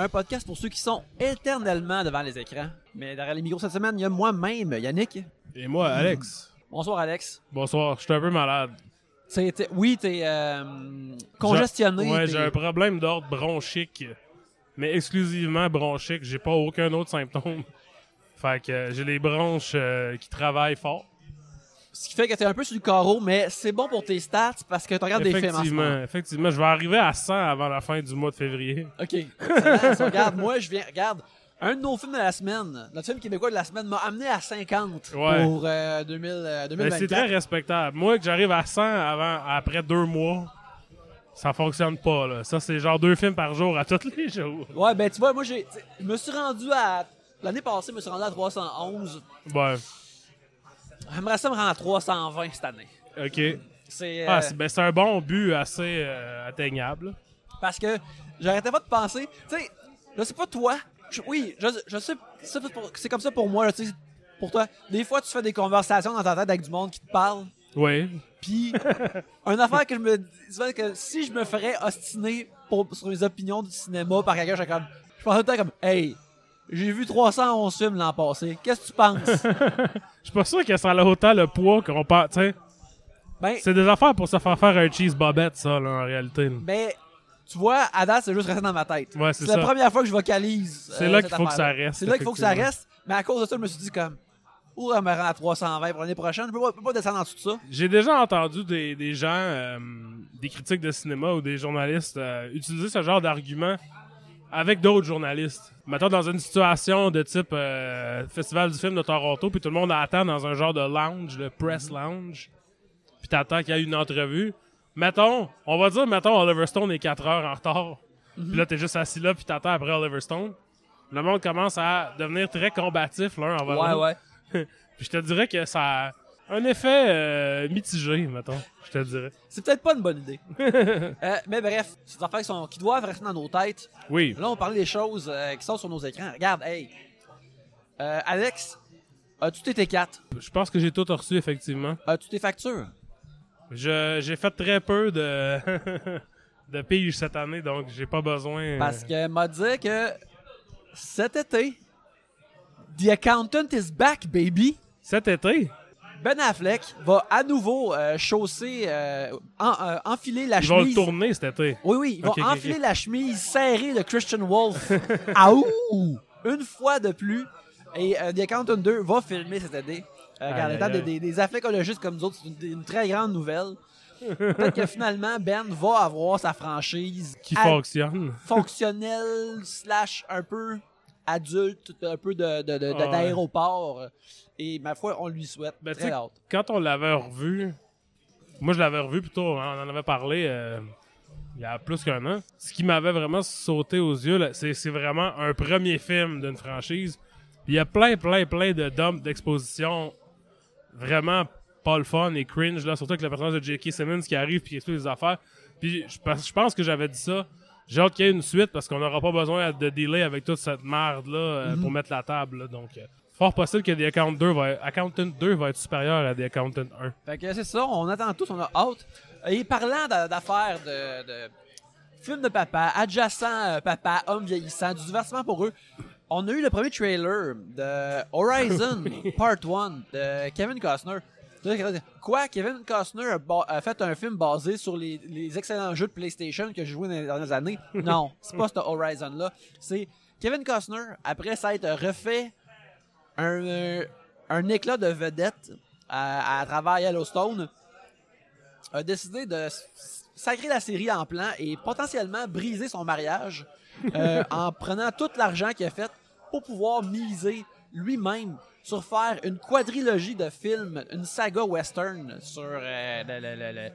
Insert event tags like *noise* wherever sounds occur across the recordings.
un podcast pour ceux qui sont éternellement devant les écrans. Mais derrière les micros cette semaine, il y a moi-même, Yannick. Et moi, Alex. Bonsoir Alex. Bonsoir, je suis un peu malade. Oui, t'es euh, congestionné. Ouais, j'ai un problème d'ordre bronchique. Mais exclusivement bronchique, j'ai pas aucun autre symptôme. Fait que euh, j'ai les bronches euh, qui travaillent fort. Ce qui fait que t'es un peu sur le carreau, mais c'est bon pour tes stats parce que tu regardes des films en ce Effectivement, moment. effectivement, je vais arriver à 100 avant la fin du mois de février. Ok. Excellent. Regarde, moi, je viens. Regarde, un de nos films de la semaine, notre film québécois de la semaine, m'a amené à 50 Ouais. pour euh, 2000, euh, Mais 2024. c'est très respectable. Moi, que j'arrive à 100 avant, après deux mois, ça fonctionne pas. Là. Ça, c'est genre deux films par jour à tous les jours. Ouais, ben tu vois, moi, je me suis rendu à. L'année passée, je me suis rendu à 311. Ouais, J'aimerais ça me rendre à 320 cette année. ok. C'est. Ah, euh, c'est ben, un bon but assez euh, atteignable. Parce que j'arrêtais pas de penser, tu sais, je sais pas toi, je- oui, je, je sais, c'est comme ça pour moi, là, tu sais, pour toi. Des fois, tu fais des conversations dans ta tête avec du monde qui te parle, Oui. puis une affaire que je me disais que si je me ferais ostiner pour, sur mes opinions du cinéma par quelqu'un, je comme, je pensais tout le temps comme, hey, j'ai vu 311 films l'an passé, qu'est-ce que tu penses? *laughs* Je suis pas sûr que ça a autant le poids qu'on pense. ben, C'est des affaires pour se faire faire un cheese bobette, ça, là, en réalité. ben, tu vois, à date, c'est juste resté dans ma tête. Ouais, c'est C'est la première fois que je vocalise. C'est euh, là cette qu'il faut que ça reste, C'est là qu'il faut que ça reste. Mais à cause de ça, je me suis dit comme, ou elle me rend à 320 pour l'année prochaine. Je peux pas, je peux pas descendre en dessous de ça. J'ai déjà entendu des, des gens, euh, des critiques de cinéma ou des journalistes euh, utiliser ce genre d'argument avec d'autres journalistes. Mettons dans une situation de type euh, Festival du film de Toronto, puis tout le monde attend dans un genre de lounge, le press lounge, puis t'attends qu'il y ait une entrevue. Mettons, on va dire, mettons, Oliver Stone est 4 heures en retard. Puis là, t'es juste assis là, puis t'attends après Oliver Stone. Le monde commence à devenir très combatif l'un envers l'autre. ouais. *laughs* Puis je te dirais que ça un effet euh, mitigé, mettons. Je te dirais. C'est peut-être pas une bonne idée. *laughs* Euh, mais bref, c'est des affaires qui, sont, qui doivent rester dans nos têtes. Oui. Là, on parlait des choses euh, qui sont sur nos écrans. Regarde, hey. Euh, Alex, as-tu tes T4? Je pense que j'ai tout reçu, effectivement. As-tu tes factures? J'ai fait très peu de, *laughs* de piges cette année, donc j'ai pas besoin. Parce qu'elle m'a dit que cet été, The Accountant is back, baby. Cet été, Ben Affleck va à nouveau euh, chausser, euh, en- euh, enfiler la ils vont le chemise. tourner cet été. Oui, oui, ils vont Ok, ok, enfiler la chemise serrée de Christian Wolf. *laughs* Aouh! Une fois de plus. Et The Accountant 2 va filmer cet été. Aïe, étant des, des, comme nous autres, c'est une, une très grande nouvelle. Peut-être que finalement, Ben va avoir sa franchise Qui fonctionne. fonctionnelle slash un peu adulte, un peu de, de- de- de- ouais. d'aéroport. Et ma foi, on lui souhaite. Ben, très hâte. Quand on l'avait revu, moi je l'avais revu plutôt, hein, on en avait parlé euh, il y a plus qu'un an. Ce qui m'avait vraiment sauté aux yeux, là, c'est, c'est vraiment un premier film d'une franchise. Il y a plein, plein, plein de dumps d'exposition vraiment pas le fun et cringe, là, surtout avec le personnage de J.K. Simmons qui arrive puis qui explique des affaires. Puis je, je pense que j'avais dit ça. J'ai hâte qu'il y ait une suite parce qu'on n'aura pas besoin de délai avec toute cette merde-là euh, pour mettre la table. là. donc, euh, fort possible que The Account 2 va, Accountant 2 va être supérieur à The Accountant 1. Fait que c'est ça, on attend tous, on a hâte. Et parlant d'a- d'affaires de, de films de papa, adjacents euh, papa, hommes vieillissants, du divertissement pour eux, on a eu le premier trailer de Horizon *laughs* Part 1 de Kevin Costner. Quoi, Kevin Costner a, fait un film basé sur les, les excellents jeux de PlayStation que j'ai joué dans les dernières années? *laughs* Non, c'est pas ce Horizon-là. C'est Kevin Costner, après ça être refait un, euh, un éclat de vedette à, à travers Yellowstone, a décidé de sacrer la série en plan et potentiellement briser son mariage euh, *laughs* en prenant tout l'argent qu'il a fait pour pouvoir miser lui-même sur faire une quadrilogie de films, une saga western sur euh, le, le, le, le-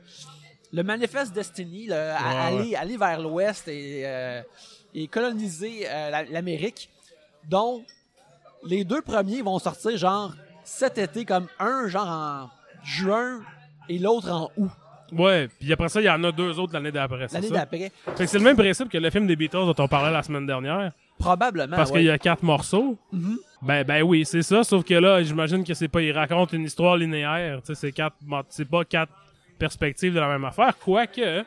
le Manifest Destiny, Ouais, aller, aller vers l'ouest et, euh, et coloniser euh, la- l'Amérique, dont les deux premiers vont sortir genre cet été, comme un genre en juin et l'autre en août, Ouais, puis après ça, il y en a deux autres l'année d'après. l'année d'après. C'est le même principe que le film des Beatles dont on parlait la semaine dernière. Probablement. Parce ouais. qu'il y a quatre morceaux. Mhm. Ben, ben oui, c'est ça. Sauf que là, j'imagine que c'est pas, il raconte une histoire linéaire. Tu sais, c'est quatre, c'est pas quatre perspectives de la même affaire. Quoique,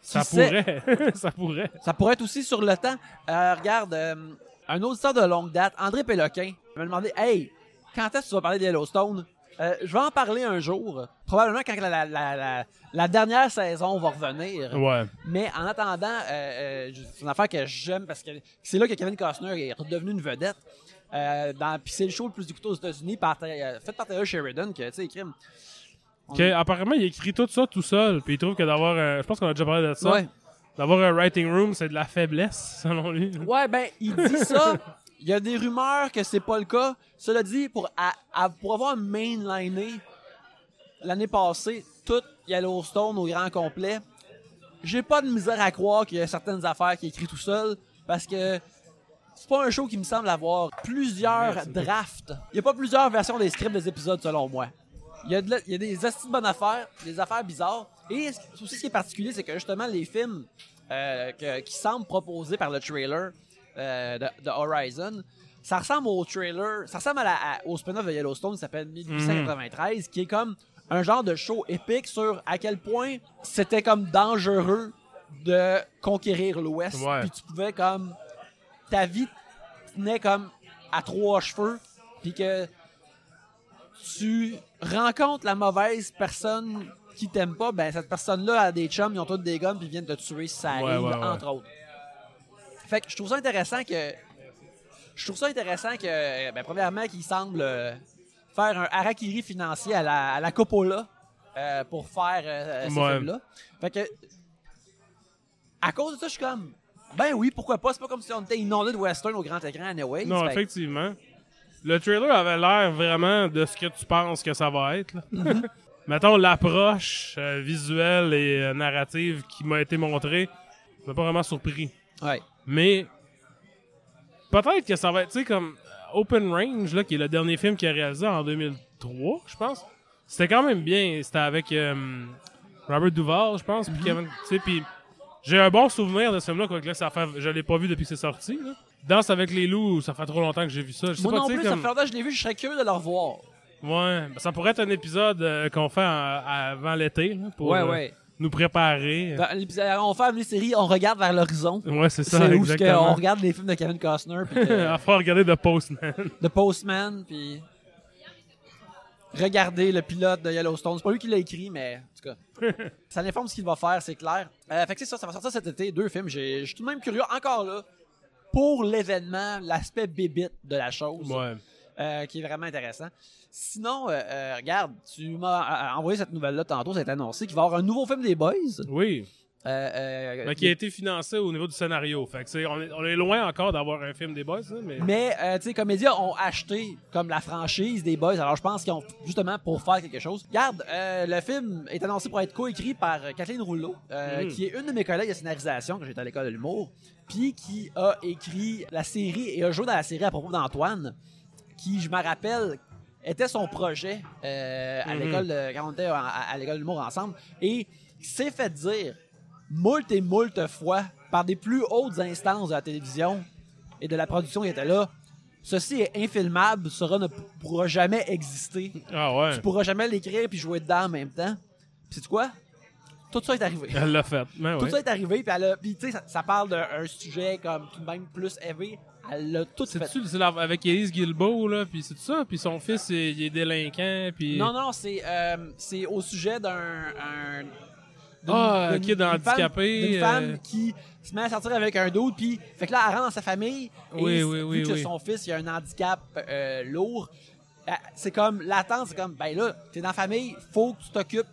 Ça sait? pourrait. *laughs* ça pourrait. Ça pourrait être aussi sur le temps. Euh, regarde, euh, un auditeur de longue date, André Péloquin, m'a demandé Hey, quand est-ce que tu vas parler de Yellowstone Euh, Je vais en parler un jour, probablement quand la, la- la- la- la dernière saison va revenir. Ouais. Mais en attendant, euh, euh, c'est une affaire que j'aime parce que c'est là que Kevin Costner est redevenu une vedette. Dans- Puis c'est le show le plus écouté aux États-Unis, par, fait par Taylor Sheridan, que tu sais, crime. Apparemment, il écrit tout ça tout seul, puis il trouve que d'avoir. un- Je pense qu'on a déjà parlé de ça. Ouais. D'avoir un writing room, c'est de la faiblesse, *laughs* selon lui. Ouais, ben, il dit ça. *laughs* Il y a des rumeurs que c'est pas le cas. Cela dit, pour, à- à- pour avoir mainliné l'année passée tout Yellowstone au grand complet, j'ai pas de misère à croire qu'il y a certaines affaires qu'il écrit tout seul parce que c'est pas un show qui me semble avoir plusieurs drafts. Il y a pas plusieurs versions des scripts des épisodes selon moi. Il y a, de la- il y a des astuces de bonnes affaires, des affaires bizarres. Et ce- aussi ce qui est particulier, c'est que justement les films euh, que- qui semblent proposés par le trailer euh, de, de Horizon, ça ressemble au trailer, ça ressemble à la- à- au spin-off de Yellowstone qui s'appelle 1893, qui est comme un genre de show épique sur à quel point c'était comme dangereux de conquérir l'Ouest. Ouais. Puis tu pouvais comme ta vie tenait comme à trois cheveux, puis que tu rencontres la mauvaise personne qui t'aime pas, ben cette personne-là a des chums, ils ont tous des guns, puis ils viennent te tuer si ça Ouais, arrive, ouais. entre autres. Fait que je trouve ça intéressant que. Je trouve ça intéressant que, ben, premièrement, qu'il semble euh, faire un harakiri financier à la, à la Coppola euh, pour faire euh, ces Ouais. films-là. Fait que. À cause de ça, je suis comme. Ben oui, pourquoi pas? C'est pas comme si on était inondé de western au grand écran, anyway. Non, Fait effectivement. Le trailer avait l'air vraiment de ce que tu penses que ça va être. là. Mhm. *laughs* Mettons, l'approche euh, visuelle et euh, narrative qui m'a été montrée m'a pas vraiment surpris. Ouais. Mais peut-être que ça va être, tu sais, comme euh, Open Range, là, qui est le dernier film qu'il a réalisé en 2003, je pense. C'était quand même bien. C'était avec euh, Robert Duvall, je pense, puis Kevin, tu sais, puis j'ai un bon souvenir de ce film-là, quoique là, ça fait, je l'ai pas vu depuis que c'est sorti. Là. Danse avec les loups, ça fait trop longtemps que j'ai vu ça. Je sais Moi pas, non plus, ça fait longtemps que je l'ai vu, je serais curieux de le revoir. Ouais, ben, ça pourrait être un épisode euh, qu'on fait avant l'été, pour euh, nous préparer. Dans l'épisode- on fait une série, on regarde vers l'horizon. Ouais, c'est ça, C'est où on regarde les films de Kevin Costner, puis de, *laughs* faire regarder The Postman. The Postman, puis regarder le pilote de Yellowstone. C'est pas lui qui l'a écrit, mais en tout cas, *laughs* ça l'informe ce qu'il va faire, c'est clair. Euh, fait que c'est ça, ça va sortir cet été, deux films. Je suis tout de même curieux, encore là, pour l'événement, l'aspect bébite de la chose. ouais. euh, qui est vraiment intéressant. Sinon, euh, euh, regarde, tu m'as euh, envoyé cette nouvelle-là tantôt, ça a été annoncé qu'il va y avoir un nouveau film des Boys. Oui. Euh, euh, qui a été financé au niveau du scénario. Fait que c'est- on, est, on est loin encore d'avoir un film des boys, mais. Mais, euh, tu sais, Comédia ont acheté comme la franchise des Boys. Alors, je pense qu'ils ont justement pour faire quelque chose. Regarde, le film est annoncé pour être coécrit par Kathleen Rouleau, Mhm. qui est une de mes collègues de scénarisation quand j'étais à l'école de l'humour, puis qui a écrit la série et a joué dans la série à propos d'Antoine, qui, je me rappelle, était son projet euh, à Mhm. l'école de- quand on était à, à l'école de l'humour ensemble, et s'est fait dire moult et moult fois par des plus hautes instances de la télévision et de la production qui étaient là. Ceci est infilmable, cela ne pourra jamais exister. Ah ouais. Tu pourras jamais l'écrire puis jouer dedans en même temps. Puis c'est quoi? Tout ça est arrivé. Elle l'a fait. Ben Tout ouais. ça est arrivé, puis elle a- puis tu sais, ça, ça parle d'un sujet comme tout de même plus élevé. Elle l'a tout fait. C'est avec Elise Guilbeault, là, puis c'est tout ça, puis son fils, il, est délinquant, puis... Non, non, c'est euh, c'est au sujet d'un. Ah, un kid d'une handicapé, Femme, d'une euh, femme qui se met à sortir avec un d'autre, puis fait que là, elle rentre dans sa famille. Oui, et oui, vu oui, que son fils, il a un handicap euh, lourd, c'est comme l'attente, c'est comme, ben là, t'es dans la famille, faut que tu t'occupes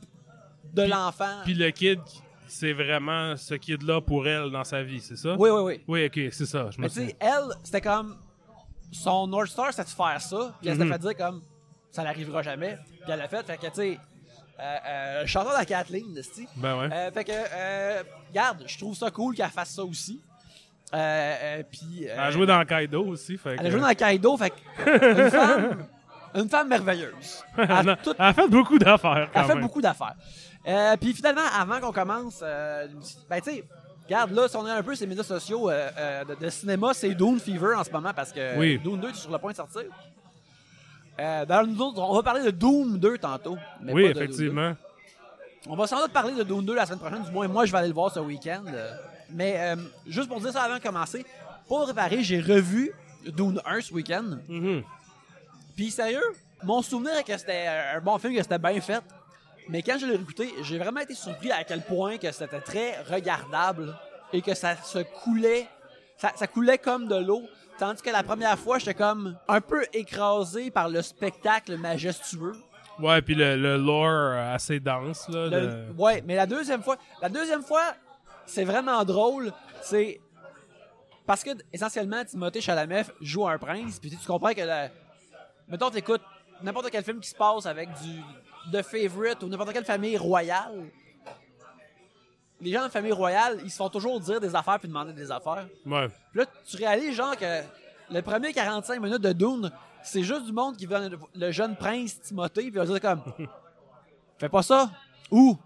de l'enfant. Puis le kid, c'est vraiment ce kid-là pour elle dans sa vie, c'est ça? Oui, oui, oui. Oui, ok, c'est ça. Je me Mais tu sais, elle, c'était comme. Son North Star, c'était de faire ça. Puis elle s'était Mhm. fait dire comme. Ça n'arrivera jamais. Puis elle l'a fait. Fait que, tu sais. Euh, euh, chanteur de la Kathleen, esti. Ben ouais. Euh, fait que, euh, regarde, je trouve ça cool qu'elle fasse ça aussi. Euh, euh, puis. euh, Elle a joué dans Kaido aussi, fait elle a joué dans Kaido, fait que, une *laughs* femme, une femme merveilleuse. *laughs* Elle elle, a a, tout- elle a fait beaucoup d'affaires, elle fait même. beaucoup d'affaires. Euh, puis finalement, avant qu'on commence, euh, ben tu sais, regarde là, si on est un peu ces médias sociaux euh, euh, de, de cinéma, c'est Dune Fever en ce moment parce que Oui. Dune 2 est sur le point de sortir. Euh, D'ailleurs, nous autres, on va parler de Doom 2 tantôt. mais Oui, pas de Dune 2. effectivement. On va sans doute parler de Dune 2 la semaine prochaine, du moins moi je vais aller le voir ce week-end. Mais juste pour dire ça avant de commencer, pour préparer, j'ai revu Dune 1 ce week-end. Mhm. Puis sérieux, mon souvenir est que c'était un bon film, que c'était bien fait. Mais quand je l'ai écouté, j'ai vraiment été surpris à quel point que c'était très regardable et que ça se coulait, ça, ça coulait comme de l'eau. Tandis que la première fois, j'étais comme un peu écrasé par le spectacle majestueux. Ouais, puis le, le lore euh, assez dense, là. Le- Ouais, mais la deuxième fois, la deuxième fois, c'est vraiment drôle. C'est parce que essentiellement Timothée Chalamet joue un prince, puis tu comprends que la... mettons t'écoutes n'importe quel film qui se passe avec du de favorite ou n'importe quelle famille royale. Les gens de famille royale, ils se font toujours dire des affaires puis demander des affaires. Ouais. Puis là, tu réalises, genre, que le premier 45 minutes de Dune, c'est juste du monde qui veut le- jeune prince Timothée, puis il va dire comme *laughs* Fais pas ça ou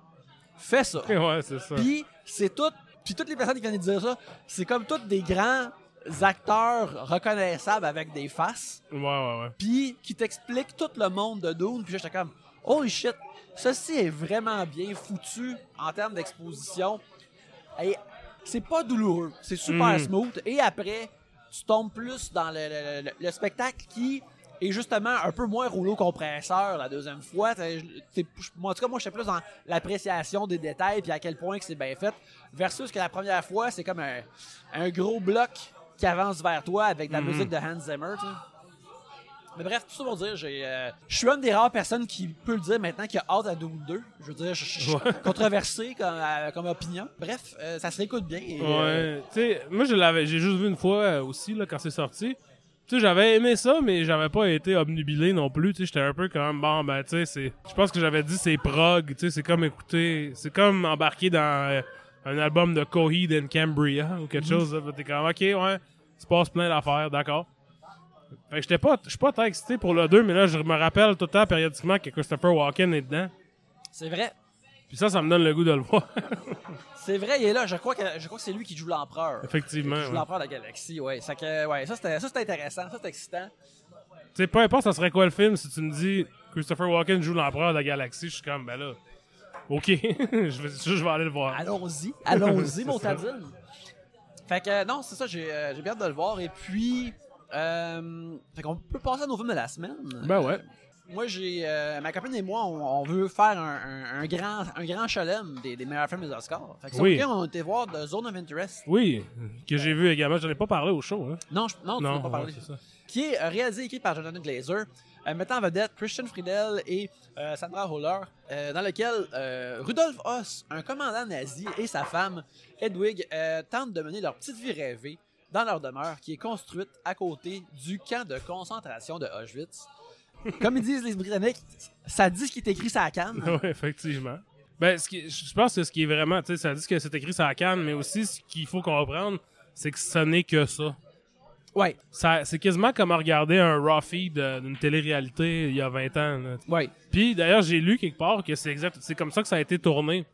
Fais ça. *laughs* ouais, c'est ça. Puis c'est tout. Puis toutes les personnes qui viennent de dire ça, c'est comme toutes des grands acteurs reconnaissables avec des faces, Ouais, ouais, ouais. puis qui t'expliquent tout le monde de Dune. Puis j'étais comme Holy shit, ceci est vraiment bien foutu en termes d'exposition. Et c'est pas douloureux, c'est super Mm. smooth. Et après, tu tombes plus dans le, le- le- le spectacle qui est justement un peu moins rouleau compresseur la deuxième fois. T'es- t'es- moi, en tout cas, moi, j'étais plus dans l'appréciation des détails puis à quel point que c'est bien fait. Versus que la première fois, c'est comme un, un gros bloc qui avance vers toi avec de la Mhm. musique de Hans Zimmer. Mais bref, tout ça pour dire, j'ai, euh, je suis une des rares personnes qui peut le dire maintenant qui a hâte à Doom 2. Je veux dire, je je- Ouais. controversé comme, euh, comme opinion. Bref, euh, ça se réécoute bien. et, euh, Ouais. Tu sais, moi, je l'avais, j'ai juste vu une fois euh, aussi, là, quand c'est sorti. Tu sais, j'avais aimé ça, mais j'avais pas été obnubilé non plus. Tu sais, j'étais un peu comme, bon, ben, tu sais, c'est. Je pense que j'avais dit c'est prog. Tu sais, c'est comme écouter. C'est comme embarquer dans un album de Coheed and Cambria ou quelque chose. Là. Puis T'es comme, ok, ouais, il se passe plein d'affaires, d'accord. Fait que j'étais pas, je suis pas tant excité pour le 2, mais là, je me rappelle tout le temps périodiquement que Christopher Walken est dedans. C'est vrai. Puis ça, ça me donne le goût de le voir. C'est vrai, il est là. Je crois que, je crois que c'est lui qui joue l'empereur. Effectivement. Qui joue ouais. l'empereur de la galaxie, ouais. Ça, que, ouais, ça, c'était, ça, c'était intéressant. Ça, c'était excitant. Tu sais, peu importe, ça serait quoi le film, si tu me dis Christopher Walken joue l'empereur de la galaxie, je suis comme, ben là, ok, *laughs* je, vais, je vais aller le voir. Allons-y. Allons-y, *laughs* C'est mon ça. tadine. Fait que, euh, non, c'est ça, j'ai, euh, j'ai bien hâte de le voir. Et puis, euh, fait qu'on peut passer à nos films de la semaine. Ben ouais. Moi, j'ai euh, ma copine et moi, on, on veut faire un, un- un grand, un grand chelem des, des meilleurs films des Oscars. Fait que Oui. on était voir The Zone of Interest. Oui, que j'ai vu également, j'en ai pas parlé au show, hein. Non, je, non, tu Non, pas parlé. ça. Qui est euh, réalisé et écrit par Jonathan Glazer, euh, mettant en vedette Christian Friedel et euh, Sandra Holler, euh, dans lequel euh, Rudolf Hoss, un commandant nazi, et sa femme, Hedwig, euh, tentent de mener leur petite vie rêvée dans leur demeure qui est construite à côté du camp de concentration de Auschwitz. Comme ils disent les Britanniques, ça dit ce qui est écrit sur la canne. *laughs* ouais, effectivement. Ben, ce qui, je pense que ce qui est vraiment, tu sais, ça dit que c'est écrit sur la canne, mais aussi ce qu'il faut comprendre, c'est que ce n'est que ça. Ouais, ça c'est quasiment comme regarder un raw feed euh, d'une télé-réalité il y a 20 ans. là. ouais. Puis d'ailleurs, j'ai lu quelque part que c'est exact, c'est comme ça que ça a été tourné.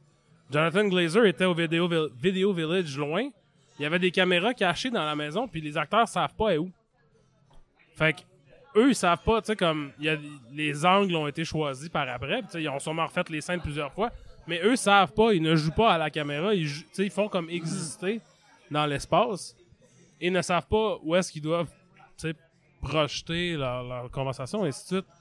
Jonathan Glazer était au Video, Video Village loin. Il y avait des caméras cachées dans la maison, puis les acteurs savent pas où. Fait que eux, ils savent pas, tu sais, comme y a, les angles ont été choisis par après, puis tu sais, ils ont sûrement refait les scènes plusieurs fois, mais eux savent pas, ils ne jouent pas à la caméra, ils, ils font comme exister dans l'espace et ne savent pas où est-ce qu'ils doivent, tu sais, projeter leur, leur conversation, et ainsi de suite.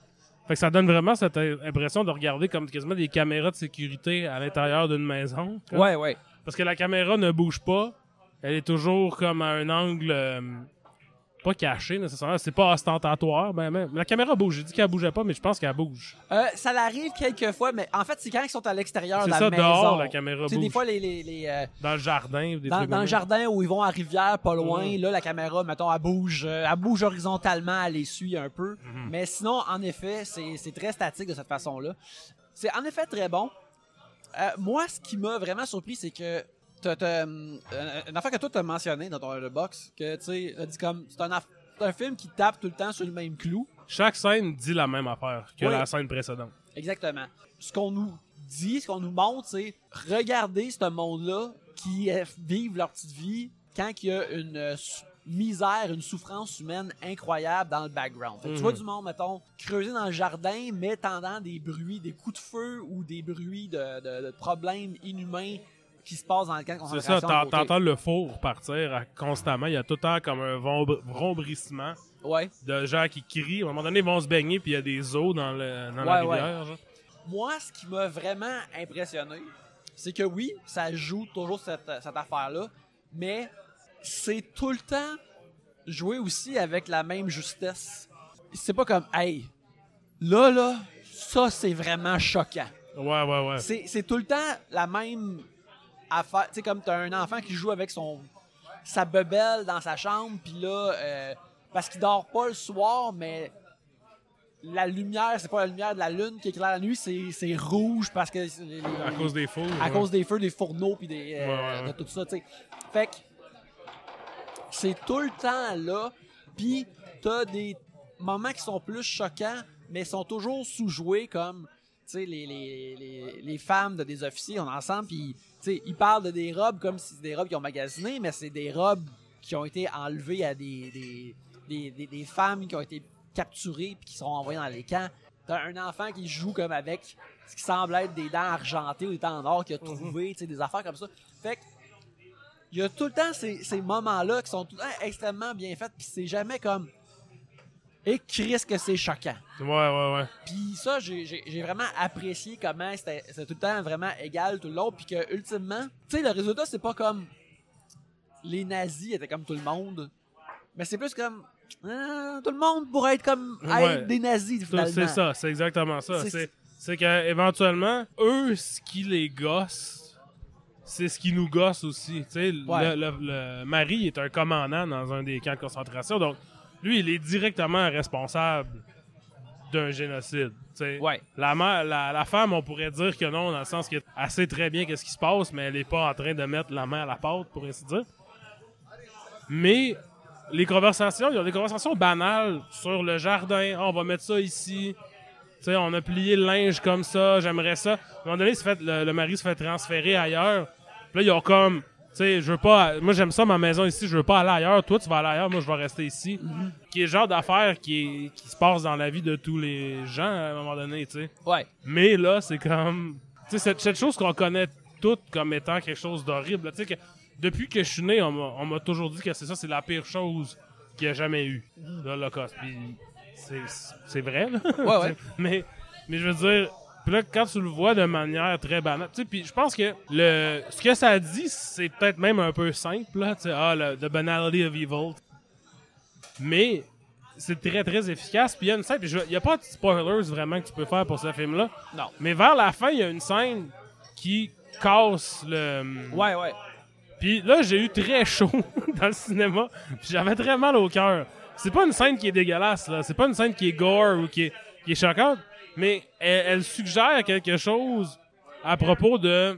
Fait que ça donne vraiment cette impression de regarder comme quasiment des caméras de sécurité à l'intérieur d'une maison. comme. Ouais, ouais. Parce que la caméra ne bouge pas. Elle est toujours comme à un angle euh, pas caché nécessairement. C'est pas ostentatoire. Ben, ben, la caméra bouge. J'ai dit qu'elle bougeait pas, mais je pense qu'elle bouge. Euh, ça l'arrive quelques fois, mais en fait, c'est quand ils sont à l'extérieur de C'est la ça, maison. dehors, la caméra Tu sais, des fois, les, les, les, euh, Dans le jardin. Des dans, trucs dans comme le jardin où ils vont à rivière, pas loin, là, la caméra, mettons, elle bouge, elle bouge horizontalement, elle les suit un peu. Mhm. Mais sinon, en effet, c'est c'est très statique de cette façon-là. C'est en effet très bon. Euh, moi, ce qui m'a vraiment surpris, c'est que t'as, t'as, euh, une affaire que toi t'as mentionné dans ton le box, que tu sais, t'as dit comme c'est un, aff- un film qui tape tout le temps sur le même clou. Chaque scène dit la même affaire que Oui. la scène précédente. Exactement. Ce qu'on nous dit, ce qu'on nous montre, c'est regardez ce monde-là qui vivent leur petite vie quand il y a une, euh, misère, une souffrance humaine incroyable dans le background. Fait que Tu vois Mhm. du monde, mettons, creuser dans le jardin, mais tendant des bruits, des coups de feu ou des bruits de, de- de problèmes inhumains qui se passent dans le camp de C'est ça, concentration. à côté. t'entends le four partir à- constamment. Il y a tout le temps comme un vrombrissement Ouais. de gens qui crient. À un moment donné, ils vont se baigner, puis il y a des eaux dans, le, dans la Ouais, ouais. rivière. Moi, ce qui m'a vraiment impressionné, c'est que oui, ça joue toujours cette, cette affaire-là, mais c'est tout le temps joué aussi avec la même justesse. C'est pas comme, hey, là, là, ça, c'est vraiment choquant. Ouais, ouais, ouais. C'est c'est tout le temps la même affaire. Tu sais, comme t'as un enfant qui joue avec son sa bebelle dans sa chambre, puis là, euh, parce qu'il dort pas le soir, mais la lumière, c'est pas la lumière de la lune qui éclaire la nuit, c'est rouge parce que les- À cause des fours. à ouais. cause des feux, des fourneaux, puis des euh, Ouais, ouais, ouais. de tout ça, tu sais. Fait que c'est tout le temps là, puis t'as des moments qui sont plus choquants, mais sont toujours sous-joués comme, tu sais, les, les, les, les femmes de des officiers, on est ensemble, puis, sais, ils parlent de des robes comme si c'est des robes qu'ils ont magasinées, mais c'est des robes qui ont été enlevées à des, des, des, des- des femmes qui ont été capturées puis qui sont envoyées dans les camps. T'as un enfant qui joue comme avec ce qui semble être des dents argentées ou des dents en or qu'il a trouvé, tu sais, des affaires comme ça. Fait que, il y a tout le temps ces, ces moments-là qui sont tout le temps extrêmement bien faits, puis c'est jamais comme. Et Chris, que c'est choquant. Ouais, ouais, ouais. Puis ça, j'ai vraiment apprécié comment c'était tout le temps vraiment égal tout le long, puis que ultimement, tu sais, le résultat, c'est pas comme les nazis étaient comme tout le monde, mais c'est plus comme ah, tout le monde pourrait être comme Ouais. être des nazis finalement. C'est ça, c'est exactement ça. C'est- qu'éventuellement, eux, ce qui les gosse, c'est ce qui nous gosse aussi. Tu sais, Ouais. le, le- le mari est un commandant dans un des camps de concentration, donc lui, il est directement responsable d'un génocide. Ouais. La, mère- la, la femme, on pourrait dire que non, dans le sens qu'elle sait très bien qu'est-ce qui se passe, mais elle est pas en train de mettre la main à la pâte, pour ainsi dire. Mais les conversations, il y a des conversations banales sur le jardin. Ah, on va mettre ça ici. Tu sais, on a plié le linge comme ça, j'aimerais ça. À un moment donné, fait, le, le mari se fait transférer ailleurs. Puis là, ils ont comme, sais, je veux pas, moi j'aime ça ma maison ici, je veux pas aller ailleurs. Toi, tu vas aller ailleurs, moi je vais rester ici. Qui est le genre d'affaire qui, est- qui se passe dans la vie de tous les gens à un moment donné, tu sais. Ouais. Mais là, c'est comme. Tu sais, cette, cette chose qu'on connaît toutes comme étant quelque chose d'horrible. Tu sais, que depuis que je suis né, on m'a- toujours dit que c'est ça, c'est la pire chose qu'il y a jamais eu, l'Holocauste. Puis c'est- c'est vrai, là. Ouais, ouais. *laughs* mais, mais je veux dire. Puis là, quand tu le vois de manière très banale, tu sais, puis je pense que le, ce que ça dit, c'est peut-être même un peu simple, là, tu sais, ah, le, the banality of evil. Mais c'est très, très efficace. Puis il y a une scène, puis il n'y a pas de spoilers vraiment que tu peux faire pour ce film-là. Non. Mais vers la fin, il y a une scène qui casse le. Ouais, ouais. Puis là, j'ai eu très chaud *laughs* dans le cinéma. Puis j'avais très mal au cœur. C'est pas une scène qui est dégueulasse, là. C'est pas une scène qui est gore ou qui est, qui est choquante. Mais elle, elle suggère quelque chose à propos de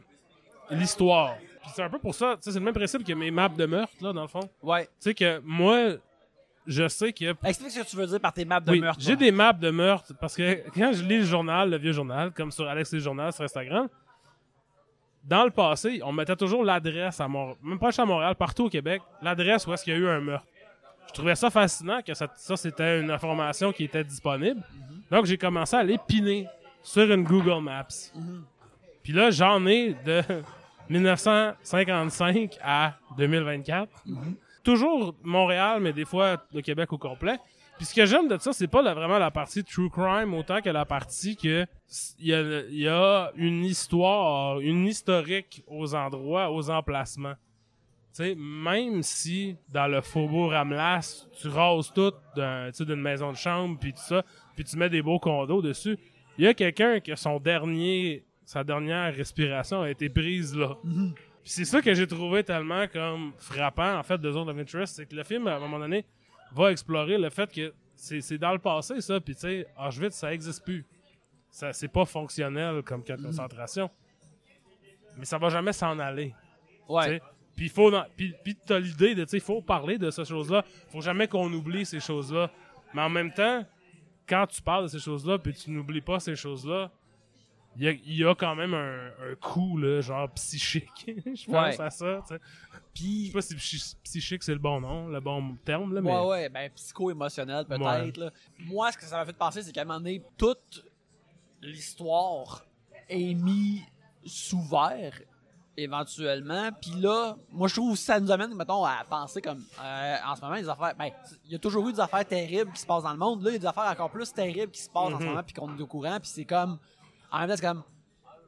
l'histoire. Puis c'est un peu pour ça, c'est le même principe que mes maps de meurtre, là, dans le fond. Ouais. Tu sais que moi, je sais que Explique ce que tu veux dire par tes maps de oui, meurtre. j'ai des maps de meurtre parce que quand je lis le journal, le vieux journal, comme sur Alex le journal sur Instagram, dans le passé, on mettait toujours l'adresse à Montréal, même pas juste à Montréal, partout au Québec, l'adresse où est-ce qu'il y a eu un meurtre. Je trouvais ça fascinant que ça, ça, c'était une information qui était disponible. Donc j'ai commencé à aller piner sur une Google Maps. Puis là, j'en ai de *laughs* 1955 à 2024 toujours Montréal, mais des fois le Québec au complet. Puis ce que j'aime de ça, c'est pas vraiment la partie true crime autant que la partie que il y a, une histoire, une historique aux endroits, aux emplacements. Tu sais, même si dans le faubourg Ramlas, tu rases tout d'une maison de chambre puis tout ça, puis tu mets des beaux condos dessus, il y a quelqu'un que son dernier, sa dernière respiration a été prise là. Puis c'est ça que j'ai trouvé tellement comme frappant en fait de Zone of Interest, c'est que le film à un moment donné va explorer le fait que c'est c'est dans le passé ça, puis tu sais Auschwitz ça existe plus, ça c'est pas fonctionnel comme camp de concentration, mais ça va jamais s'en aller. Ouais. Puis faut puis t'as l'idée de tu sais il faut parler de ces choses-là, faut jamais qu'on oublie ces choses-là, mais en même temps quand tu parles de ces choses-là puis tu n'oublies pas ces choses-là, il y a, il y a quand même un, un coup, là, genre psychique. *laughs* Je pense Ouais. à ça, tu sais. Je Puis, sais pas si psy- psychique c'est le bon nom, le bon terme, là, mais. ouais, ouais, ben psycho-émotionnel peut-être. là. Moi, ce que ça m'a fait penser, c'est qu'à un moment donné, toute l'histoire est mise sous verre éventuellement. Puis là, moi, je trouve que ça nous amène, mettons, à penser comme euh, en ce moment, les affaires. Ben, il y a toujours eu des affaires terribles qui se passent dans le monde. Là, il y a des affaires encore plus terribles qui se passent en ce Mhm. moment, puis qu'on est au courant. Puis c'est comme. En même temps, c'est comme.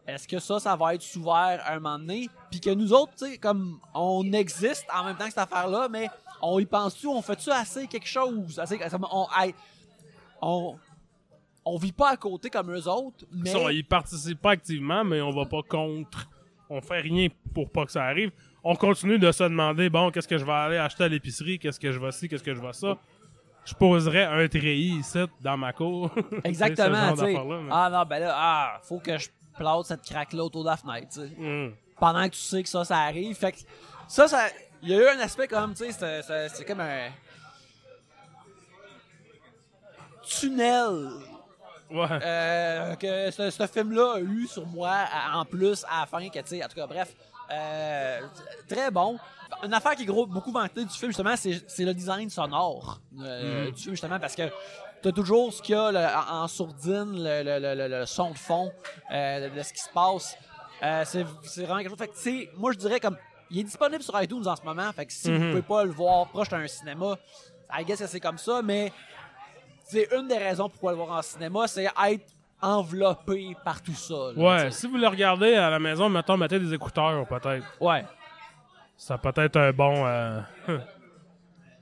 Est-ce que ça, ça va être sous verre un moment donné? Puis que nous autres, tu sais, comme on existe en même temps que cette affaire-là, mais on y pense-tu, on fait-tu assez quelque chose? Assez, on, on, on vit pas à côté comme eux autres, mais. Ça, ils participent pas activement, mais on va pas contre. On fait rien pour pas que ça arrive. On continue de se demander bon, qu'est-ce que je vais aller acheter à l'épicerie, qu'est-ce que je vais ci, qu'est-ce que je vais ça. Je poserais un treillis ici dans ma cour. Exactement, *laughs* tu sais. mais- Ah non, ben là, ah, faut que je plante cette craque-là autour de la fenêtre, tu sais. Hum. Pendant que tu sais que ça, ça arrive. Fait que ça, ça. Il y a eu un aspect comme, tu sais, c'est comme un. Tunnel Ouais. euh, que ce, ce film-là a eu sur moi à- en plus à la fin, que tu sais, en tout cas, bref, euh, très bon. Une affaire qui est gros, beaucoup vantée du film, justement, c'est le design sonore euh, du film, justement, parce que t'as toujours ce qu'il y a le- en, sourdine, le, le- le- son de fond euh, de, de ce qui se passe. C'est vraiment quelque chose. Fait que, tu sais, moi, je dirais comme. Il est disponible sur iTunes en ce moment, fait que si vous pouvez pas le voir proche d'un cinéma, I guess que c'est comme ça, mais c'est une des raisons pourquoi le voir en cinéma, c'est être enveloppé par tout ça. là, Ouais, si vous le regardez à la maison, mettons, mettez des écouteurs, peut-être. Ouais, Ça peut être un bon, euh, *laughs*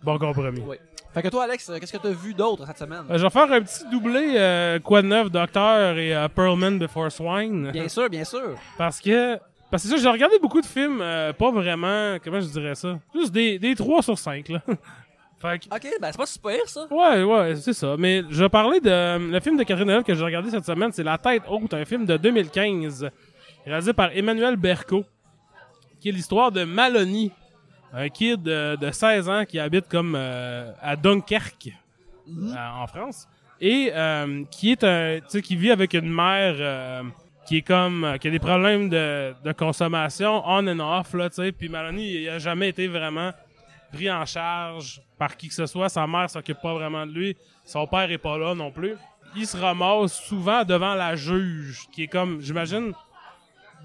bon compromis. ouais. Fait que toi, Alex, euh, qu'est-ce que t'as vu d'autre cette semaine? Euh, je vais faire un petit doublé, euh, quoi de neuf, Docteur et euh, Pearlman Before Swine. Bien sûr, bien sûr. *laughs* Parce que. Parce que ça, j'ai regardé beaucoup de films, pas vraiment. Comment je dirais ça? Juste des, des 3 sur 5, là. *laughs* fait que. Ok, ben c'est pas super ça. Ouais, ouais, c'est ça. Mais je parler de. euh, Le film de Catherine Deneuve que j'ai regardé cette semaine, c'est La tête haute, un film de 2015, réalisé par Emmanuel Berco, qui est l'histoire de Maloney, un kid de, de 16 ans qui habite comme euh, à Dunkerque, euh, en France, et euh, qui est un, tu sais, qui vit avec une mère euh, qui est comme, euh, qui a des problèmes de, de consommation on and off là, tu sais. Puis Maloney, il a jamais été vraiment pris en charge par qui que ce soit. Sa mère s'occupe pas vraiment de lui. Son père est pas là non plus. Il se ramasse souvent devant la juge, qui est comme, j'imagine,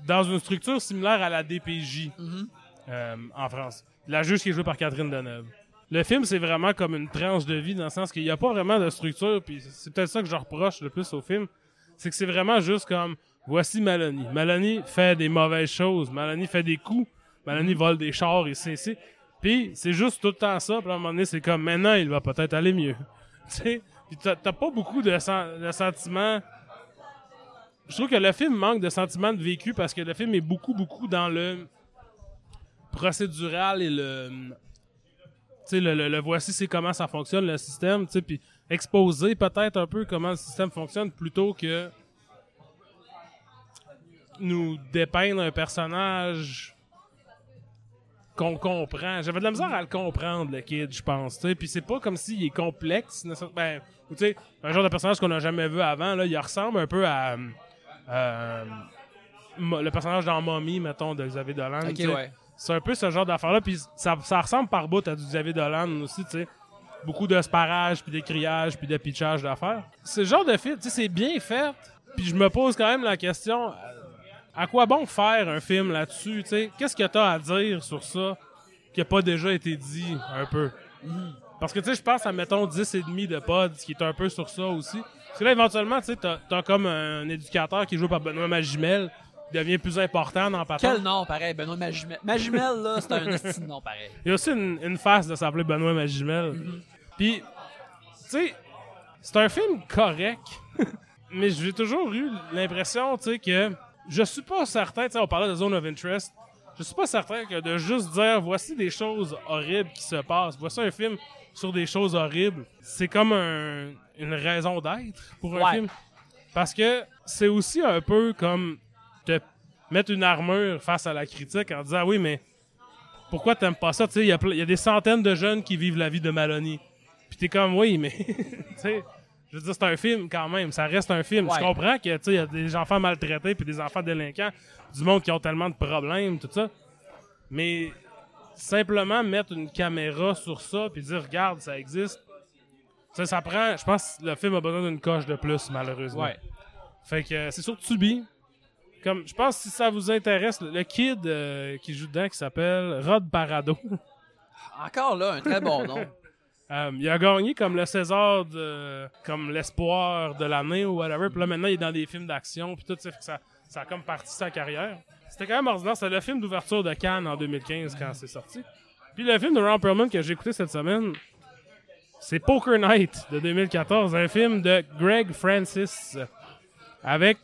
dans une structure similaire à la DPJ Mhm. euh, en France. La juge qui est jouée par Catherine Deneuve. Le film, c'est vraiment comme une tranche de vie dans le sens qu'il n'y a pas vraiment de structure, puis c'est peut-être ça que je reproche le plus au film. C'est que c'est vraiment juste comme voici Maloney. Maloney fait des mauvaises choses. Maloney fait des coups. Maloney vole des chars et c'est. Puis c'est juste tout le temps ça. Puis à un moment donné, c'est comme maintenant, il va peut-être aller mieux. *laughs* Tu sais? Puis t'as pas beaucoup de, de sentiments. Je trouve que le film manque de sentiments de vécu parce que le film est beaucoup, beaucoup dans le procédural et le tu sais le, le, le voici c'est comment ça fonctionne le système tu sais puis exposer peut-être un peu comment le système fonctionne plutôt que nous dépeindre un personnage qu'on comprend j'avais de la misère à le comprendre le kid je pense tu sais puis c'est pas comme s'il est complexe ben ou tu sais un genre de personnage qu'on n'a jamais vu avant là il ressemble un peu à euh, le personnage dans Mommy mettons de Xavier Dolan ouais. C'est un peu ce genre d'affaire-là, puis ça, ça ressemble par bout à du Xavier Dolan aussi, tu sais. Beaucoup de sparage, puis de criage, puis de pitchage d'affaires. Ce genre de film, tu sais, c'est bien fait, puis je me pose quand même la question, à quoi bon faire un film là-dessus, tu sais? Qu'est-ce que t'as à dire sur ça qui a pas déjà été dit un peu? Parce que, tu sais, je pense à, mettons, 10 et demi de pods, qui est un peu sur ça aussi. Parce que là, éventuellement, tu sais, t'as, t'as comme un éducateur qui joué par Benoît Magimel, qui devient plus important dans Patente. Quel nom pareil, Benoît Magimel? Magimel, là, c'est un nom pareil. Il y a aussi une, une face de s'appeler Benoît Magimel. Puis, tu sais, c'est un film correct, *laughs* mais j'ai toujours eu l'impression, tu sais, que je suis pas certain, tu sais, on parlait de Zone of Interest, je suis pas certain que de juste dire voici des choses horribles qui se passent, voici un film sur des choses horribles, c'est comme un- une raison d'être pour un Ouais. film. Parce que c'est aussi un peu comme te mettre une armure face à la critique en disant oui, mais pourquoi t'aimes pas ça? Tu sais, il y, y a des centaines de jeunes qui vivent la vie de Maloney. Puis t'es comme, oui, mais, *laughs* je veux dire, c'est un film quand même. Ça reste un film. Ouais. Je comprends que, tu sais, il y a des enfants maltraités puis des enfants délinquants, du monde qui ont tellement de problèmes, tout ça. Mais simplement mettre une caméra sur ça puis dire, regarde, ça existe. Ça, ça prend. Je pense que le film a besoin d'une coche de plus, malheureusement. Ouais. Fait que euh, c'est sur Tubi. Comme, je pense que si ça vous intéresse, le, le kid euh, qui joue dedans qui s'appelle Rod Parado. *laughs* Encore là, un très bon nom. Euh, il a gagné comme le César de comme l'espoir de l'année ou whatever. Puis là maintenant il est dans des films d'action puis tout ça ça a comme parti sa carrière. C'était quand même ordinaire, c'était le film d'ouverture de Cannes en 2015 quand c'est sorti. Puis le film de Ron Perlman que j'ai écouté cette semaine, c'est Poker Night de 2014, un film de Greg Francis avec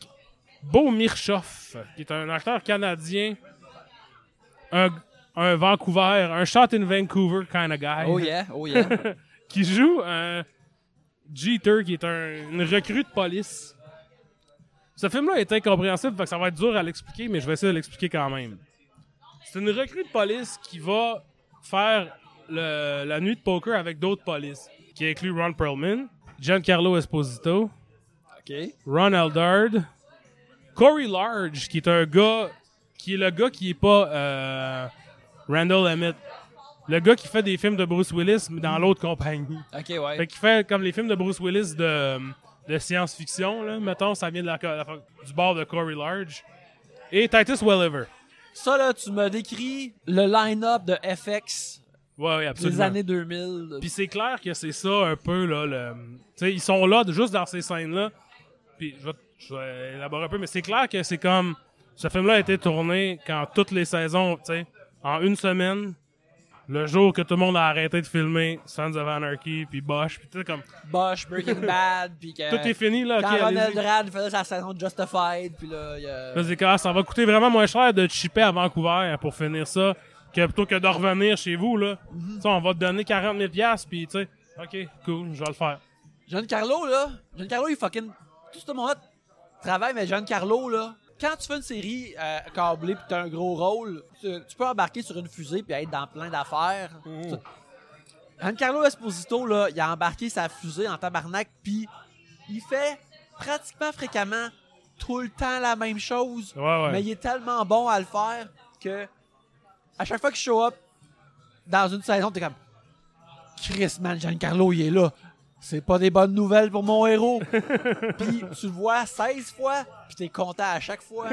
Beau Mirchoff, qui est un acteur canadien, un, un Vancouver, un shot in Vancouver kind of guy Oh yeah, oh yeah. *laughs* qui joue un Jeter, qui est un, une recrue de police. Ce film-là est incompréhensible, fait que ça va être dur à l'expliquer, mais je vais essayer de l'expliquer quand même. C'est une recrue de police qui va faire le- la nuit de poker avec d'autres polices, qui inclut Ron Perlman, Giancarlo Esposito. Ron Eldard, Corey Large, qui est un gars, qui est le gars qui est pas euh, Randall Emmett. Le gars qui fait des films de Bruce Willis, mais dans l'autre compagnie. OK, ouais. Fait qu'il fait comme les films de Bruce Willis de, de science-fiction, là. Mettons, ça vient de la, la- du bord de Corey Large. Et Titus Welliver. Ça, là, tu m'as décrit le line-up de FX Ouais, absolument. années 2000. Puis c'est clair que c'est ça un peu, là. Le... Tu sais, ils sont là, juste dans ces scènes-là. Puis je vais, je vais élaborer un peu, mais c'est clair que c'est comme. Ce film-là a été tourné quand toutes les saisons, tu sais, en une semaine, le jour que tout le monde a arrêté de filmer Sons of Anarchy, puis Bosch, puis tu sais, comme. Bosch, Breaking *laughs* Bad, puis que... Tout est fini, là, Quand Ronald allez-y. Rad faisait sa saison de Justified, puis là, y a... Là, c'est que, ah, ça va coûter vraiment moins cher de chipper à Vancouver pour finir ça que plutôt que de revenir chez vous, là. Tu sais, on va te donner 40 000 piastres, puis tu sais, ok, cool, je vais le faire. Giancarlo, là, Giancarlo, il fucking... Tout ce monde-là travaille, mais Giancarlo, là, quand tu fais une série euh, câblée pis t'as un gros rôle, tu, tu peux embarquer sur une fusée puis être dans plein d'affaires. Tu- Giancarlo Esposito, là, il a embarqué sa fusée en tabarnak puis il fait pratiquement fréquemment tout le temps la même chose. Ouais, ouais. Mais il est tellement bon à le faire que à chaque fois qu'il show up dans une saison, t'es comme Chris, man, Giancarlo, il est là. C'est pas des bonnes nouvelles pour mon héros. *laughs* puis tu le vois 16 fois, puis t'es content à chaque fois.